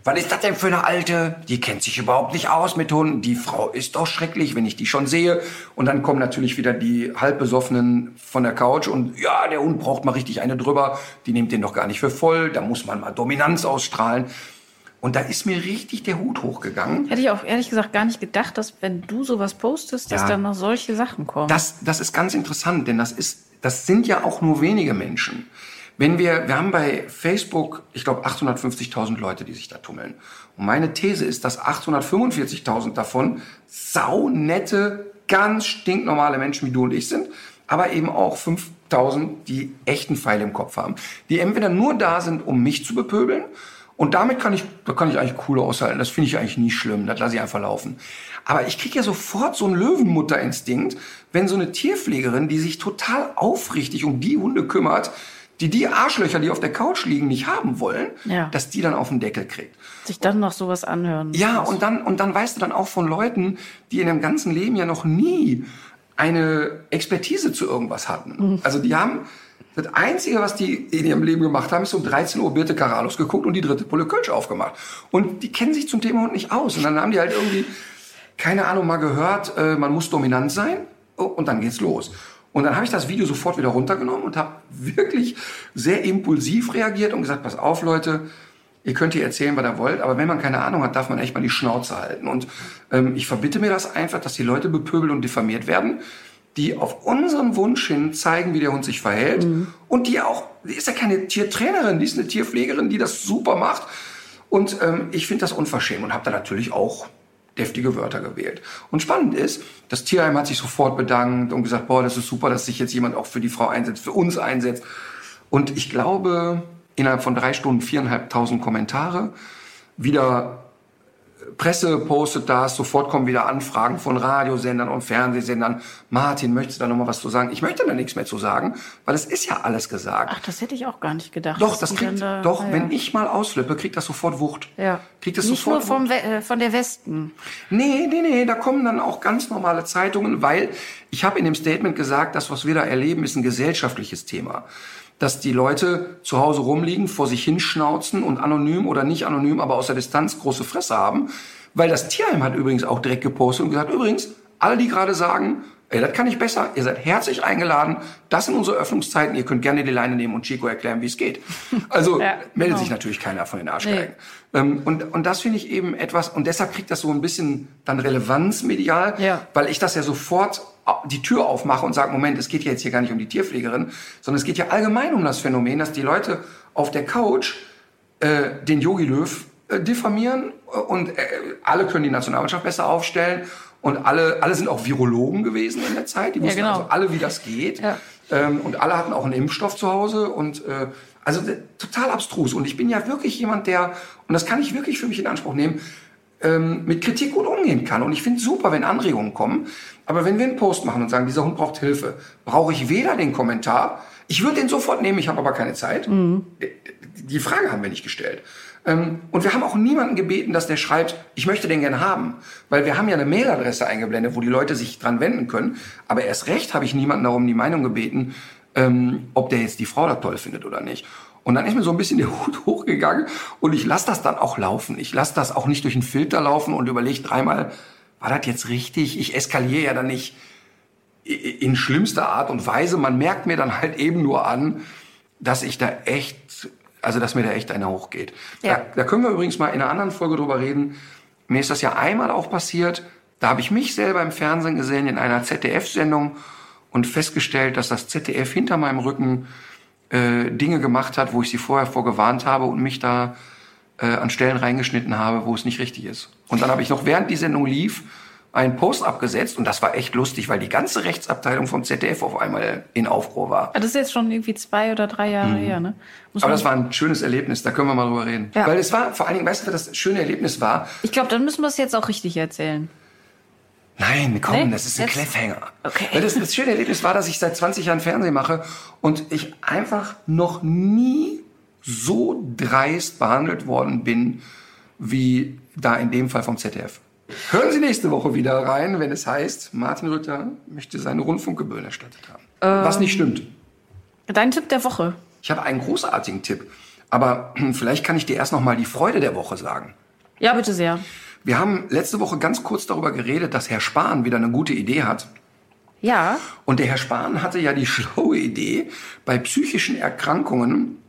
Was ist das denn für eine Alte? Die kennt sich überhaupt nicht aus mit Hunden. Die Frau ist doch schrecklich, wenn ich die schon sehe. Und dann kommen natürlich wieder die halbbesoffenen von der Couch und ja, der Hund braucht mal richtig eine drüber. Die nimmt den doch gar nicht für voll. Da muss man mal Dominanz ausstrahlen. Und da ist mir richtig der Hut hochgegangen. Hätte ich auch ehrlich gesagt gar nicht gedacht, dass wenn du sowas postest, dass Ja. dann noch solche Sachen kommen. Das, das ist ganz interessant, denn das ist, das sind ja auch nur wenige Menschen. Wenn wir, wir haben bei Facebook, ich glaube, 850.000 Leute, die sich da tummeln. Und meine These ist, dass 845.000 davon saunette, ganz stinknormale Menschen wie du und ich sind, aber eben auch 5.000, die echten Pfeile im Kopf haben, die entweder nur da sind, um mich zu bepöbeln und damit kann ich, da kann ich eigentlich cool aushalten. Das finde ich eigentlich nie schlimm. Das lasse ich einfach laufen. Aber ich kriege ja sofort so einen Löwenmutterinstinkt, wenn so eine Tierpflegerin, die sich total aufrichtig um die Hunde kümmert, die die Arschlöcher, die auf der Couch liegen, nicht haben wollen, Ja. dass die dann auf den Deckel kriegt. Sich dann noch sowas anhören. Ja, und dann, und dann weißt du dann auch von Leuten, die in ihrem ganzen Leben ja noch nie eine Expertise zu irgendwas hatten. Also die haben, das Einzige, was die in ihrem Leben gemacht haben, ist um 13 Uhr Birte Karalus geguckt und die dritte Pulle Kölsch aufgemacht. Und die kennen sich zum Thema Hund nicht aus. Und dann haben die halt irgendwie, keine Ahnung, mal gehört, äh, man muss dominant sein. Oh, und dann geht's los. Und dann habe ich das Video sofort wieder runtergenommen und habe wirklich sehr impulsiv reagiert und gesagt, pass auf, Leute, Ihr könnt hier erzählen, was ihr wollt, aber wenn man keine Ahnung hat, darf man echt mal die Schnauze halten. Und ähm, ich verbitte mir das einfach, dass die Leute bepöbelt und diffamiert werden, die auf unseren Wunsch hin zeigen, wie der Hund sich verhält. Und die auch, die ist ja keine Tiertrainerin, die ist eine Tierpflegerin, die das super macht. Und ähm, ich finde das unverschämt und habe da natürlich auch deftige Wörter gewählt. Und spannend ist, das Tierheim hat sich sofort bedankt und gesagt, boah, das ist super, dass sich jetzt jemand auch für die Frau einsetzt, für uns einsetzt. Und ich glaube, innerhalb von drei Stunden viereinhalbtausend Kommentare, wieder Presse postet das, sofort kommen wieder Anfragen von Radiosendern und Fernsehsendern. Martin, möchtest du da noch mal was zu sagen? Ich möchte da nichts mehr zu sagen, weil es ist ja alles gesagt. Ach, das hätte ich auch gar nicht gedacht. doch, das kriegt, da- doch, Ah, wenn ja. ich mal ausflippe, kriegt das sofort Wucht. Ja. Kriegt das Nicht nur sofort vom We äh, von der Westen. Nee, nee, nee, da kommen dann auch ganz normale Zeitungen, weil ich habe in dem Statement gesagt, das, was wir da erleben, ist ein gesellschaftliches Thema. Dass die Leute zu Hause rumliegen, vor sich hinschnauzen und anonym oder nicht anonym, aber aus der Distanz große Fresse haben. Weil das Tierheim hat übrigens auch direkt gepostet und gesagt, übrigens, alle, die gerade sagen, ey, das kann ich besser, ihr seid herzlich eingeladen, das sind unsere Öffnungszeiten, ihr könnt gerne die Leine nehmen und Chico erklären, wie es geht. Also Ja, meldet genau. sich natürlich keiner von den Arschgeigen. Ähm, und, und das finde ich eben etwas, und deshalb kriegt das so ein bisschen dann Relevanz medial, Ja. weil ich das ja sofort die Tür aufmache und sage, Moment, es geht ja jetzt hier gar nicht um die Tierpflegerin, sondern es geht ja allgemein um das Phänomen, dass die Leute auf der Couch äh, den Yogi Löw äh, diffamieren äh, und äh, alle können die Nationalmannschaft besser aufstellen und alle, alle sind auch Virologen gewesen in der Zeit, die wussten genau. also alle, wie das geht Ja. ähm, und alle hatten auch einen Impfstoff zu Hause und äh, also d- total abstrus und ich bin ja wirklich jemand, der, und das kann ich wirklich für mich in Anspruch nehmen, ähm, mit Kritik gut umgehen kann. Und ich finde super, wenn Anregungen kommen. Aber wenn wir einen Post machen und sagen, dieser Hund braucht Hilfe, brauche ich weder den Kommentar, ich würde den sofort nehmen, ich habe aber keine Zeit. Die Frage haben wir nicht gestellt. Ähm, und wir haben auch niemanden gebeten, dass der schreibt, ich möchte den gerne haben. Weil wir haben ja eine Mailadresse eingeblendet, wo die Leute sich dran wenden können. Aber erst recht habe ich niemanden darum die Meinung gebeten, ähm, ob der jetzt die Frau da toll findet oder nicht. Und dann ist mir so ein bisschen der Hut hochgegangen und ich lasse das dann auch laufen. Ich lasse das auch nicht durch einen Filter laufen und überlege dreimal, war das jetzt richtig? Ich eskaliere ja dann nicht in schlimmster Art und Weise. Man merkt mir dann halt eben nur an, dass ich da echt, also dass mir da echt einer hochgeht. Ja. Da, da können wir übrigens mal in einer anderen Folge drüber reden. Mir ist das ja einmal auch passiert. Da habe ich mich selber im Fernsehen gesehen in einer ZDF-Sendung und festgestellt, dass das ZDF hinter meinem Rücken äh, Dinge gemacht hat, wo ich sie vorher vorgewarnt habe und mich da äh, an Stellen reingeschnitten habe, wo es nicht richtig ist. Und dann habe ich noch, während die Sendung lief, einen Post abgesetzt und das war echt lustig, weil die ganze Rechtsabteilung vom ZDF auf einmal in Aufruhr war. Ah, Das ist jetzt schon irgendwie zwei oder drei Jahre her, ne? Muss Mhm. Aber das war ein schönes Erlebnis, da können wir mal drüber reden. Ja. Weil es war, vor allen Dingen, weißt du, was das schöne Erlebnis war? ich glaube, dann müssen wir es jetzt auch richtig erzählen. Nein, komm, Nee? das ist ein Jetzt? Cliffhanger. Okay. Weil das, das schöne Erlebnis war, dass ich seit 20 Jahren Fernsehen mache und ich einfach noch nie so dreist behandelt worden bin, wie da in dem Fall vom ZDF. Hören Sie nächste Woche wieder rein, wenn es heißt, Martin Rütter möchte seine Rundfunkgebühren erstattet haben. Was nicht stimmt. Dein Tipp der Woche. Ich habe einen großartigen Tipp. Aber vielleicht kann ich dir erst noch mal die Freude der Woche sagen. Ja, bitte sehr. Wir haben letzte Woche ganz kurz darüber geredet, dass Herr Spahn wieder eine gute Idee hat. Ja, Und der Herr Spahn hatte ja die schlaue Idee, bei psychischen Erkrankungen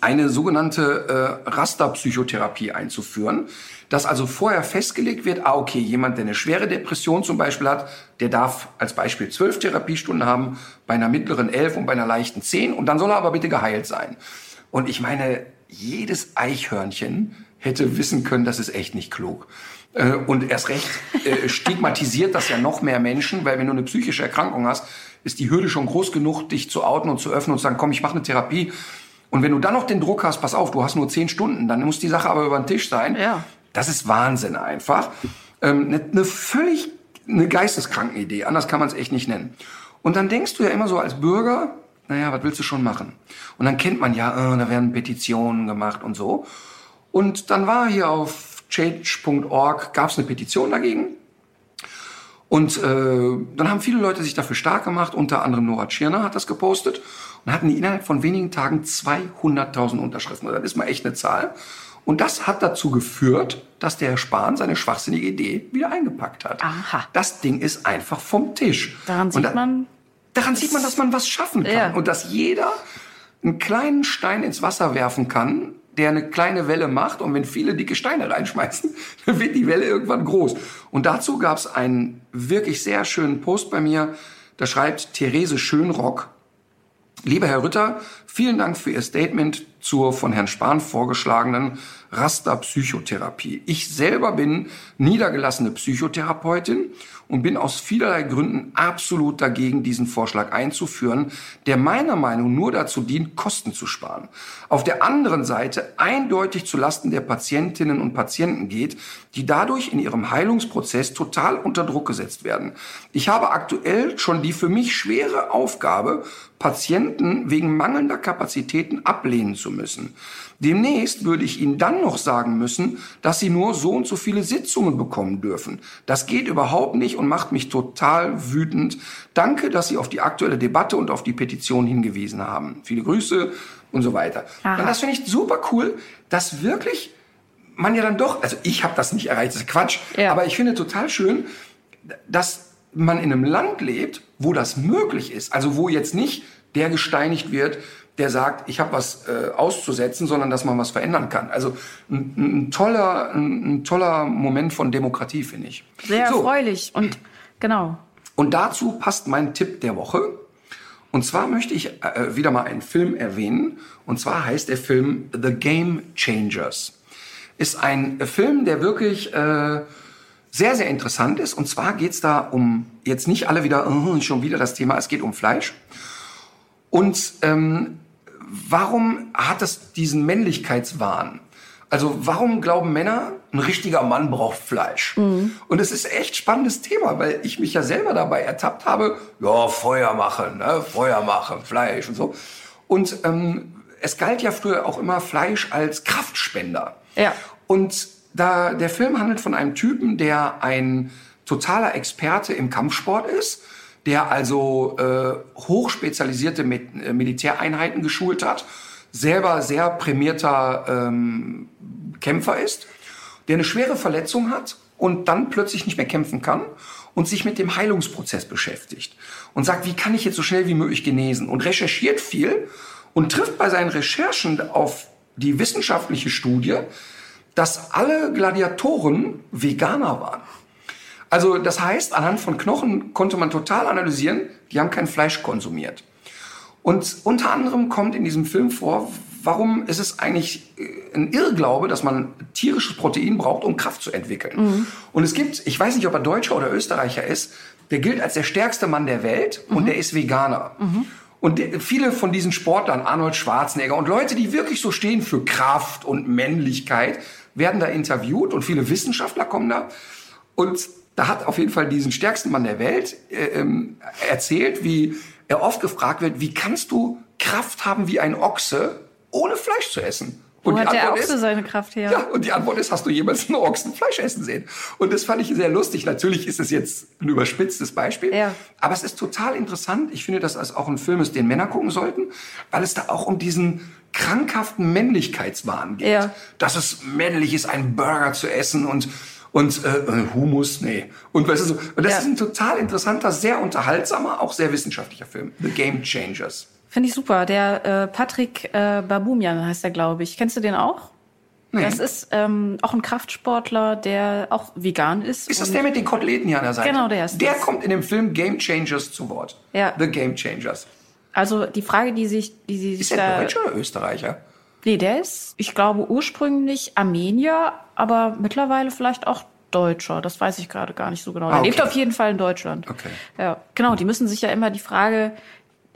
eine sogenannte äh, Rasterpsychotherapie einzuführen, dass also vorher festgelegt wird, ah okay, jemand, der eine schwere Depression zum Beispiel hat, der darf als Beispiel zwölf Therapiestunden haben, bei einer mittleren elf und bei einer leichten zehn und dann soll er aber bitte geheilt sein. Und ich meine, jedes Eichhörnchen hätte wissen können, das ist echt nicht klug. Äh, Und erst recht äh, stigmatisiert das ja noch mehr Menschen, weil wenn du eine psychische Erkrankung hast, ist die Hürde schon groß genug, dich zu outen und zu öffnen und zu sagen, komm, ich mache eine Therapie. Und wenn du dann noch den Druck hast, pass auf, du hast nur zehn Stunden, dann muss die Sache aber über den Tisch sein. Ja. Das ist Wahnsinn einfach. Ähm, Eine eine völlig eine geisteskranken Idee, anders kann man es echt nicht nennen. Und dann denkst du ja immer so als Bürger, naja, was willst du schon machen? Und dann kennt man ja, äh, da werden Petitionen gemacht und so. Und dann war hier auf change.org, gab es eine Petition dagegen. Und äh, dann haben viele Leute sich dafür stark gemacht, unter anderem Nora Tschirner hat das gepostet und hatten innerhalb von wenigen Tagen 200.000 Unterschriften. Das ist mal echt eine Zahl. Und das hat dazu geführt, dass der Herr Spahn seine schwachsinnige Idee wieder eingepackt hat. Aha. Das Ding ist einfach vom Tisch. Daran sieht da- man, Daran sieht man, dass man was schaffen kann Ja. und dass jeder einen kleinen Stein ins Wasser werfen kann, der eine kleine Welle macht. Und wenn viele dicke Steine reinschmeißen, dann wird die Welle irgendwann groß. Und dazu gab es einen wirklich sehr schönen Post bei mir. Da schreibt Therese Schönrock, Lieber Herr Rütter, vielen Dank für Ihr Statement zur von Herrn Spahn vorgeschlagenen Raster-Psychotherapie. Ich selber bin niedergelassene Psychotherapeutin und bin aus vielerlei Gründen absolut dagegen, diesen Vorschlag einzuführen, der meiner Meinung nur dazu dient, Kosten zu sparen. Auf der anderen Seite eindeutig zu Lasten der Patientinnen und Patienten geht, die dadurch in ihrem Heilungsprozess total unter Druck gesetzt werden. Ich habe aktuell schon die für mich schwere Aufgabe, Patienten wegen mangelnder Kapazitäten ablehnen zu müssen. Demnächst würde ich Ihnen dann noch sagen müssen, dass Sie nur so und so viele Sitzungen bekommen dürfen. Das geht überhaupt nicht und macht mich total wütend. Danke, dass Sie auf die aktuelle Debatte und auf die Petition hingewiesen haben. Viele Grüße und so weiter. Aha. Und das finde ich super cool, dass wirklich man ja dann doch, also ich habe das nicht erreicht, das ist Quatsch, Ja. aber ich finde total schön, dass man in einem Land lebt, wo das möglich ist. Also wo jetzt nicht der gesteinigt wird, der sagt, ich habe was äh, auszusetzen, sondern dass man was verändern kann. Also ein, ein toller, ein, ein toller Moment von Demokratie, finde ich. sehr So, erfreulich. Und genau. und dazu passt mein Tipp der Woche. Und zwar möchte ich äh, wieder mal einen Film erwähnen. Und zwar heißt der Film The Game Changers. Ist ein äh, Film, der wirklich äh, sehr, sehr interessant ist. Und zwar geht's da um, jetzt nicht alle wieder, oh, schon wieder das Thema, es geht um Fleisch. Und ähm, warum hat es diesen Männlichkeitswahn? Also warum glauben Männer, ein richtiger Mann braucht Fleisch? Und es ist echt spannendes Thema, weil ich mich ja selber dabei ertappt habe, ja, Feuer machen, ne? Feuer machen, Fleisch und so. Und ähm, es galt ja früher auch immer Fleisch als Kraftspender. Ja. Und da der Film handelt von einem Typen, der ein totaler Experte im Kampfsport ist, der also äh, hochspezialisierte Mit äh, Militäreinheiten geschult hat, selber sehr prämierter ähm, Kämpfer ist, der eine schwere Verletzung hat und dann plötzlich nicht mehr kämpfen kann und sich mit dem Heilungsprozess beschäftigt und sagt, wie kann ich jetzt so schnell wie möglich genesen und recherchiert viel und trifft bei seinen Recherchen auf die wissenschaftliche Studie, dass alle Gladiatoren Veganer waren. Also das heißt, anhand von Knochen konnte man total analysieren, die haben kein Fleisch konsumiert. Und unter anderem kommt in diesem Film vor, warum ist es eigentlich äh, ein Irrglaube, dass man tierisches Protein braucht, um Kraft zu entwickeln. Und es gibt, ich weiß nicht, ob er Deutscher oder Österreicher ist, der gilt als der stärkste Mann der Welt und der ist Veganer. Und der, viele von diesen Sportlern, Arnold Schwarzenegger und Leute, die wirklich so stehen für Kraft und Männlichkeit, werden da interviewt und viele Wissenschaftler kommen da. Und da hat auf jeden Fall diesen stärksten Mann der Welt äh, ähm, erzählt, wie er oft gefragt wird, wie kannst du Kraft haben wie ein Ochse, ohne Fleisch zu essen? Wo Und die hat der Antwort Ochse ist, seine Kraft her? ja, und die Antwort ist, hast du jemals einen Ochsen Fleisch essen sehen? Und das fand ich sehr lustig. Natürlich ist es jetzt ein überspitztes Beispiel, Ja. aber es ist total interessant. Ich finde, dass es auch ein Film ist, den Männer gucken sollten, weil es da auch um diesen krankhaften Männlichkeitswahn geht. Ja. Dass es männlich ist, einen Burger zu essen und und äh, Humus, nee. Und weißt du so, und das Ja. ist ein total interessanter, sehr unterhaltsamer, auch sehr wissenschaftlicher Film. The Game Changers. Finde ich super. Der äh, Patrick äh, Babumian heißt er, glaube ich. Kennst du den auch? Nee. Das ist ähm, auch ein Kraftsportler, der auch vegan ist. Ist das der mit den Koteletten hier an der Seite? Genau, der ist Der das. kommt in dem Film Game Changers zu Wort. Ja. The Game Changers. Also die Frage, die sich, die sich Ist der da, Deutscher oder Österreicher? Nee, der ist, ich glaube ursprünglich Armenier, aber mittlerweile vielleicht auch Deutscher. Das weiß ich gerade gar nicht so genau. Ah, okay. lebt auf jeden Fall in Deutschland. Okay. Ja, genau. Die müssen sich ja immer die Frage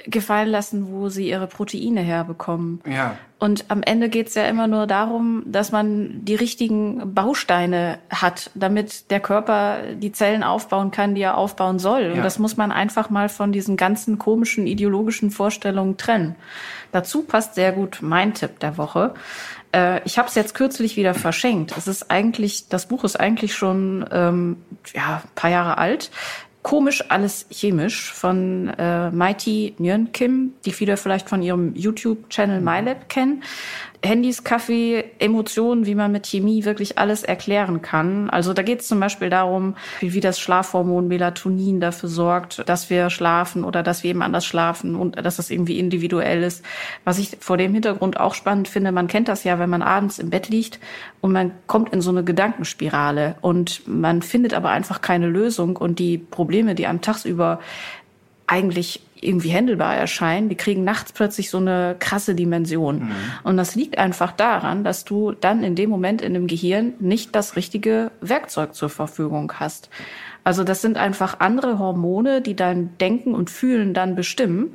gefallen lassen, wo sie ihre Proteine herbekommen. Ja. Und am Ende geht's ja immer nur darum, dass man die richtigen Bausteine hat, damit der Körper die Zellen aufbauen kann, die er aufbauen soll. Ja. Und das muss man einfach mal von diesen ganzen komischen ideologischen Vorstellungen trennen. Dazu passt sehr gut mein Tipp der Woche. Äh, ich habe es jetzt kürzlich wieder verschenkt. Es ist eigentlich, das Buch ist eigentlich schon ähm, ja, paar Jahre alt. Komisch, alles chemisch von äh, Mighty Nguyen Kim, die viele vielleicht von ihrem YouTube-Channel MyLab kennen. Handys, Kaffee, Emotionen, wie man mit Chemie wirklich alles erklären kann. Also da geht es zum Beispiel darum, wie, wie das Schlafhormon Melatonin dafür sorgt, dass wir schlafen oder dass wir eben anders schlafen und dass das irgendwie individuell ist. Was ich vor dem Hintergrund auch spannend finde, man kennt das ja, wenn man abends im Bett liegt und man kommt in so eine Gedankenspirale und man findet aber einfach keine Lösung und die Probleme, die einem tagsüber eigentlich irgendwie händelbar erscheinen, die kriegen nachts plötzlich so eine krasse Dimension. Mhm. Und das liegt einfach daran, dass du dann in dem Moment in dem Gehirn nicht das richtige Werkzeug zur Verfügung hast. Also das sind einfach andere Hormone, die dein Denken und Fühlen dann bestimmen.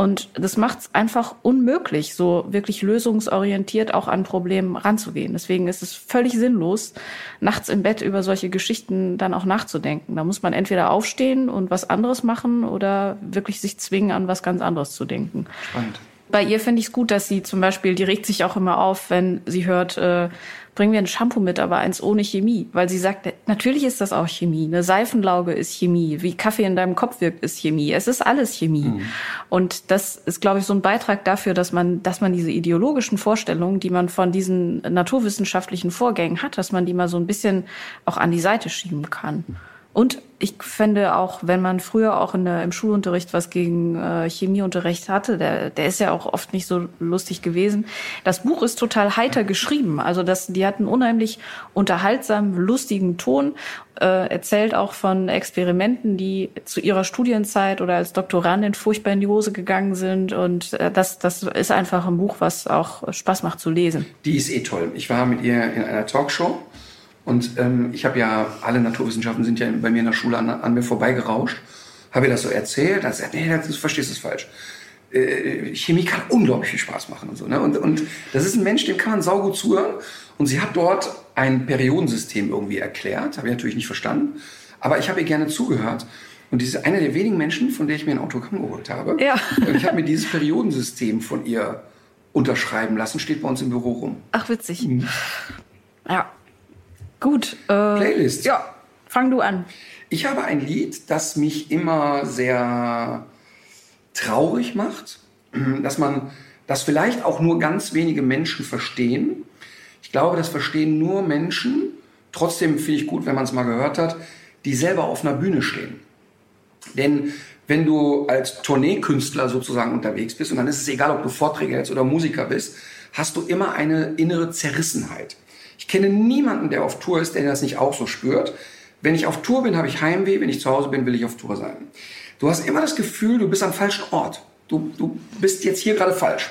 Und das macht es einfach unmöglich, so wirklich lösungsorientiert auch an Problemen ranzugehen. Deswegen ist es völlig sinnlos, nachts im Bett über solche Geschichten dann auch nachzudenken. Da muss man entweder aufstehen und was anderes machen oder wirklich sich zwingen, an was ganz anderes zu denken. Spannend. Bei ihr finde ich es gut, dass sie zum Beispiel, die regt sich auch immer auf, wenn sie hört, äh, bringen wir ein Shampoo mit, aber eins ohne Chemie. Weil sie sagt, natürlich ist das auch Chemie. Eine Seifenlauge ist Chemie. Wie Kaffee in deinem Kopf wirkt, ist Chemie. Es ist alles Chemie. Mhm. Und das ist, glaube ich, so ein Beitrag dafür, dass man, dass man diese ideologischen Vorstellungen, die man von diesen naturwissenschaftlichen Vorgängen hat, dass man die mal so ein bisschen auch an die Seite schieben kann. Und ich finde auch, wenn man früher auch in der, im Schulunterricht was gegen äh, Chemieunterricht hatte, der, der ist ja auch oft nicht so lustig gewesen. Das Buch ist total heiter geschrieben. Also das, die hatten unheimlich unterhaltsam, lustigen Ton, äh, erzählt auch von Experimenten, die zu ihrer Studienzeit oder als Doktorandin furchtbar in die Hose gegangen sind. Und äh, das, das ist einfach ein Buch, was auch Spaß macht zu lesen. Die ist eh toll. Ich war mit ihr in einer Talkshow und ähm, ich habe ja, alle Naturwissenschaften sind ja bei mir in der Schule an, an mir vorbeigerauscht. Habe ihr das so erzählt, dann sagt, nee, du verstehst es falsch. Äh, Chemie kann unglaublich viel Spaß machen und so. Ne? Und, und das ist ein Mensch, dem kann man saugut zuhören. Und sie hat dort ein Periodensystem irgendwie erklärt. Habe ich natürlich nicht verstanden. Aber ich habe ihr gerne zugehört. Und ist eine der wenigen Menschen, von der ich mir ein Autogramm geholt habe. Ja. Und ich habe mir dieses Periodensystem von ihr unterschreiben lassen. Steht bei uns im Büro rum. Ach, witzig. Mhm. Ja. Gut. Äh, Playlist. Ja, fang du an. Ich habe ein Lied, das mich immer sehr traurig macht, dass man das vielleicht auch nur ganz wenige Menschen verstehen. Ich glaube, das verstehen nur Menschen, trotzdem finde ich gut, wenn man es mal gehört hat, die selber auf einer Bühne stehen. Denn wenn du als Tourneekünstler sozusagen unterwegs bist, und dann ist es egal, ob du Vorträge hältst oder Musiker bist, hast du immer eine innere Zerrissenheit. Ich kenne niemanden, der auf Tour ist, der das nicht auch so spürt. Wenn ich auf Tour bin, habe ich Heimweh. Wenn ich zu Hause bin, will ich auf Tour sein. Du hast immer das Gefühl, du bist am falschen Ort. Du, du bist jetzt hier gerade falsch.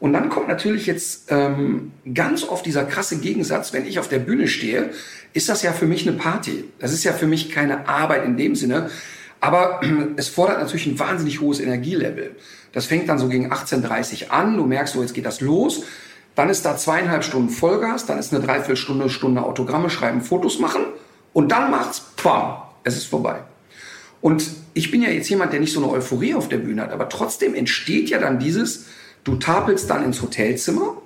Und dann kommt natürlich jetzt ähm, ganz oft dieser krasse Gegensatz, wenn ich auf der Bühne stehe, ist das ja für mich eine Party. Das ist ja für mich keine Arbeit in dem Sinne. Aber es fordert natürlich ein wahnsinnig hohes Energielevel. Das fängt dann so gegen 18.30 an. Du merkst so, jetzt geht das los. Dann ist da zweieinhalb Stunden Vollgas. Dann ist eine Dreiviertelstunde, Stunde Autogramme schreiben, Fotos machen. Und dann macht's, bam, es ist vorbei. Und ich bin ja jetzt jemand, der nicht so eine Euphorie auf der Bühne hat. Aber trotzdem entsteht ja dann dieses, du tapelst dann ins Hotelzimmer.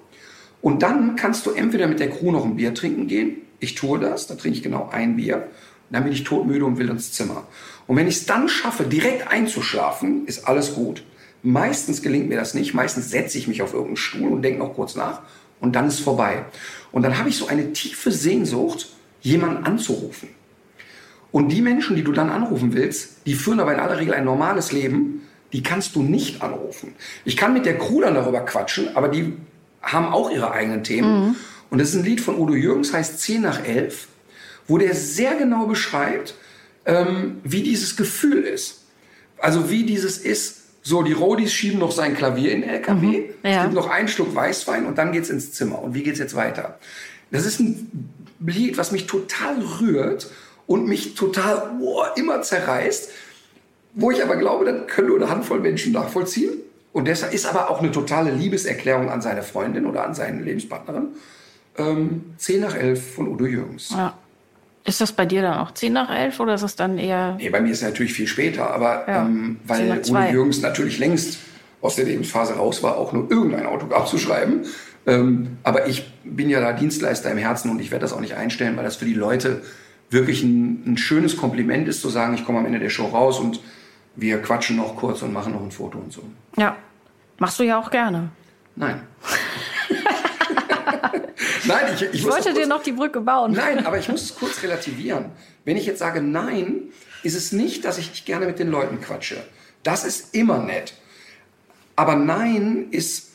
Und dann kannst du entweder mit der Crew noch ein Bier trinken gehen. Ich tue das, da trinke ich genau ein Bier. Dann bin ich todmüde und will ins Zimmer. Und wenn ich es dann schaffe, direkt einzuschlafen, ist alles gut. Meistens gelingt mir das nicht. Meistens setze ich mich auf irgendeinen Stuhl und denke noch kurz nach. Und dann ist vorbei. Und dann habe ich so eine tiefe Sehnsucht, jemanden anzurufen. Und die Menschen, die du dann anrufen willst, die führen aber in aller Regel ein normales Leben, die kannst du nicht anrufen. Ich kann mit der Crew dann darüber quatschen, aber die haben auch ihre eigenen Themen. Mhm. Und das ist ein Lied von Udo Jürgens, heißt 10 nach 11, wo der sehr genau beschreibt, ähm, wie dieses Gefühl ist. Also wie dieses ist, so die Rodis schieben noch sein Klavier in den LKW, mhm, ja. es gibt noch einen Schluck Weißwein und dann geht's ins Zimmer. Und wie geht's jetzt weiter? Das ist ein Lied, was mich total rührt und mich total oh, immer zerreißt, wo ich aber glaube, das können nur eine Handvoll Menschen nachvollziehen. Und deshalb ist aber auch eine totale Liebeserklärung an seine Freundin oder an seine Lebenspartnerin. Ähm, 10 nach 11 von Udo Jürgens. Ja. Ist das bei dir dann auch 10 nach 11 oder ist es dann eher. Nee, bei mir ist es natürlich viel später, aber Ja, ähm, 10 weil zwei. Jürgens natürlich längst aus der Lebensphase raus war, auch nur irgendein Autograph zu schreiben. Ähm, aber ich bin ja da Dienstleister im Herzen und ich werde das auch nicht einstellen, weil das für die Leute wirklich ein, ein schönes Kompliment ist, zu sagen, ich komme am Ende der Show raus und wir quatschen noch kurz und machen noch ein Foto und so. Ja. Machst du ja auch gerne. Nein. Nein, ich, ich, Ich wollte doch dir kurz- noch die Brücke bauen. Nein, aber ich muss es kurz relativieren. Wenn ich jetzt sage nein, ist es nicht, dass ich nicht gerne mit den Leuten quatsche. Das ist immer nett. Aber nein ist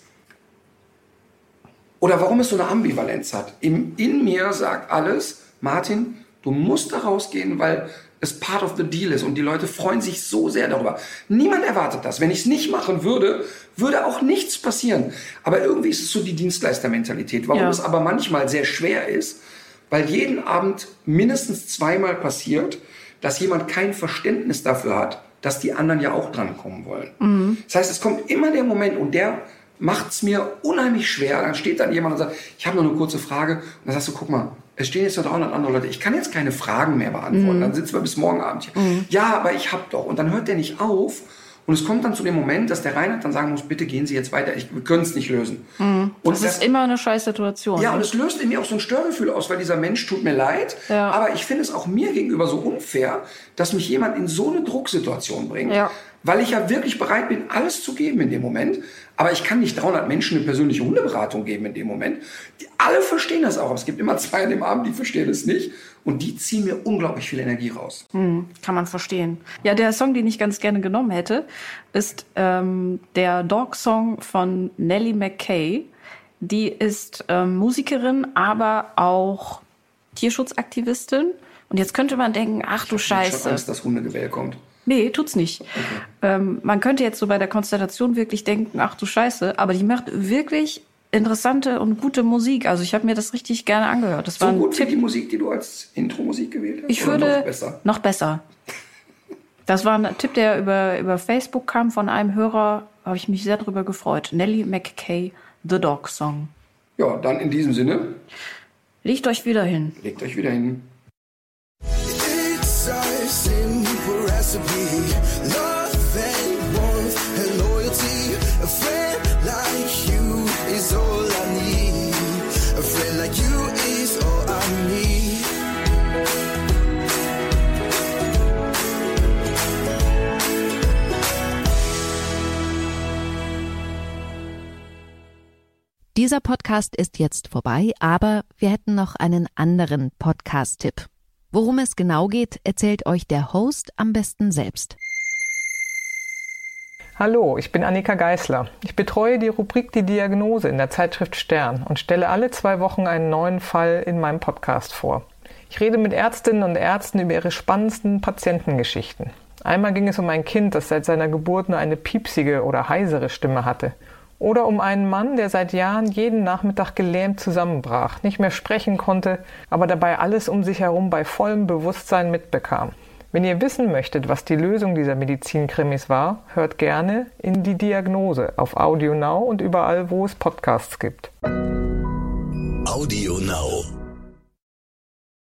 oder warum es so eine Ambivalenz hat. Im, in mir sagt alles, Martin, du musst da rausgehen, weil es part of the deal ist und die Leute freuen sich so sehr darüber. Niemand erwartet das. Wenn ich es nicht machen würde, würde auch nichts passieren. Aber irgendwie ist es so die Dienstleistermentalität. Warum Ja. es aber manchmal sehr schwer ist, weil jeden Abend mindestens zweimal passiert, dass jemand kein Verständnis dafür hat, dass die anderen ja auch drankommen wollen. Das heißt, es kommt immer der Moment und der macht es mir unheimlich schwer. Dann steht dann jemand und sagt, ich habe noch eine kurze Frage. Und dann sagst du, guck mal, es stehen jetzt noch 300 andere Leute. Ich kann jetzt keine Fragen mehr beantworten. Dann sitzen wir bis morgen Abend hier. Ja, aber ich hab doch. Und dann hört der nicht auf. Und es kommt dann zu dem Moment, dass der Reinhard dann sagen muss, bitte gehen Sie jetzt weiter. Ich, wir können es nicht lösen. Und Das ist immer eine scheiß Situation. ja, ne? und es löst in mir auch so ein Störgefühl aus, weil dieser Mensch tut mir leid. Ja. Aber ich finde es auch mir gegenüber so unfair, dass mich jemand in so eine Drucksituation bringt. Ja. Weil ich ja wirklich bereit bin, alles zu geben in dem Moment. Aber ich kann nicht 300 Menschen eine persönliche Hundeberatung geben in dem Moment. Die, alle verstehen das auch. Aber es gibt immer zwei an dem Abend, die verstehen es nicht. Und die ziehen mir unglaublich viel Energie raus. Kann man verstehen. Ja, der Song, den ich ganz gerne genommen hätte, ist ähm, der Dog-Song von Nellie McKay. Die ist ähm, Musikerin, aber auch Tierschutzaktivistin. Und jetzt könnte man denken, ach du Ich habe schon Scheiße. Angst, dass Hundegewähl kommt. Nee, tut's nicht. Ähm, man könnte jetzt so bei der Konstellation wirklich denken, ach du Scheiße, aber die macht wirklich interessante und gute Musik. Also ich habe mir das richtig gerne angehört. Das war So ein gut wie Tipp. die Musik, die du als Intro-Musik gewählt hast? Ich Oder würde noch besser. noch besser. Das war ein Tipp, der über, über Facebook kam von einem Hörer. Habe ich mich sehr darüber gefreut. Nellie McKay, The Dog Song. Ja, dann in diesem Sinne, Legt euch wieder hin. legt euch wieder hin. It's simple recipe. Love and warmth and loyalty. A friend like you is all I need. A friend like you is all I need. Dieser Podcast ist jetzt vorbei, aber wir hätten noch einen anderen Podcast-Tipp. Worum es genau geht, erzählt euch der Host am besten selbst. Hallo, ich bin Annika Geißler. Ich betreue die Rubrik Die Diagnose in der Zeitschrift Stern und stelle alle zwei Wochen einen neuen Fall in meinem Podcast vor. Ich rede mit Ärztinnen und Ärzten über ihre spannendsten Patientengeschichten. Einmal ging es um ein Kind, das seit seiner Geburt nur eine piepsige oder heisere Stimme hatte. Oder um einen Mann, der seit Jahren jeden Nachmittag gelähmt zusammenbrach, nicht mehr sprechen konnte, aber dabei alles um sich herum bei vollem Bewusstsein mitbekam. Wenn ihr wissen möchtet, was die Lösung dieser Medizinkrimis war, hört gerne in die Diagnose auf Audio Now und überall, wo es Podcasts gibt. Audio Now.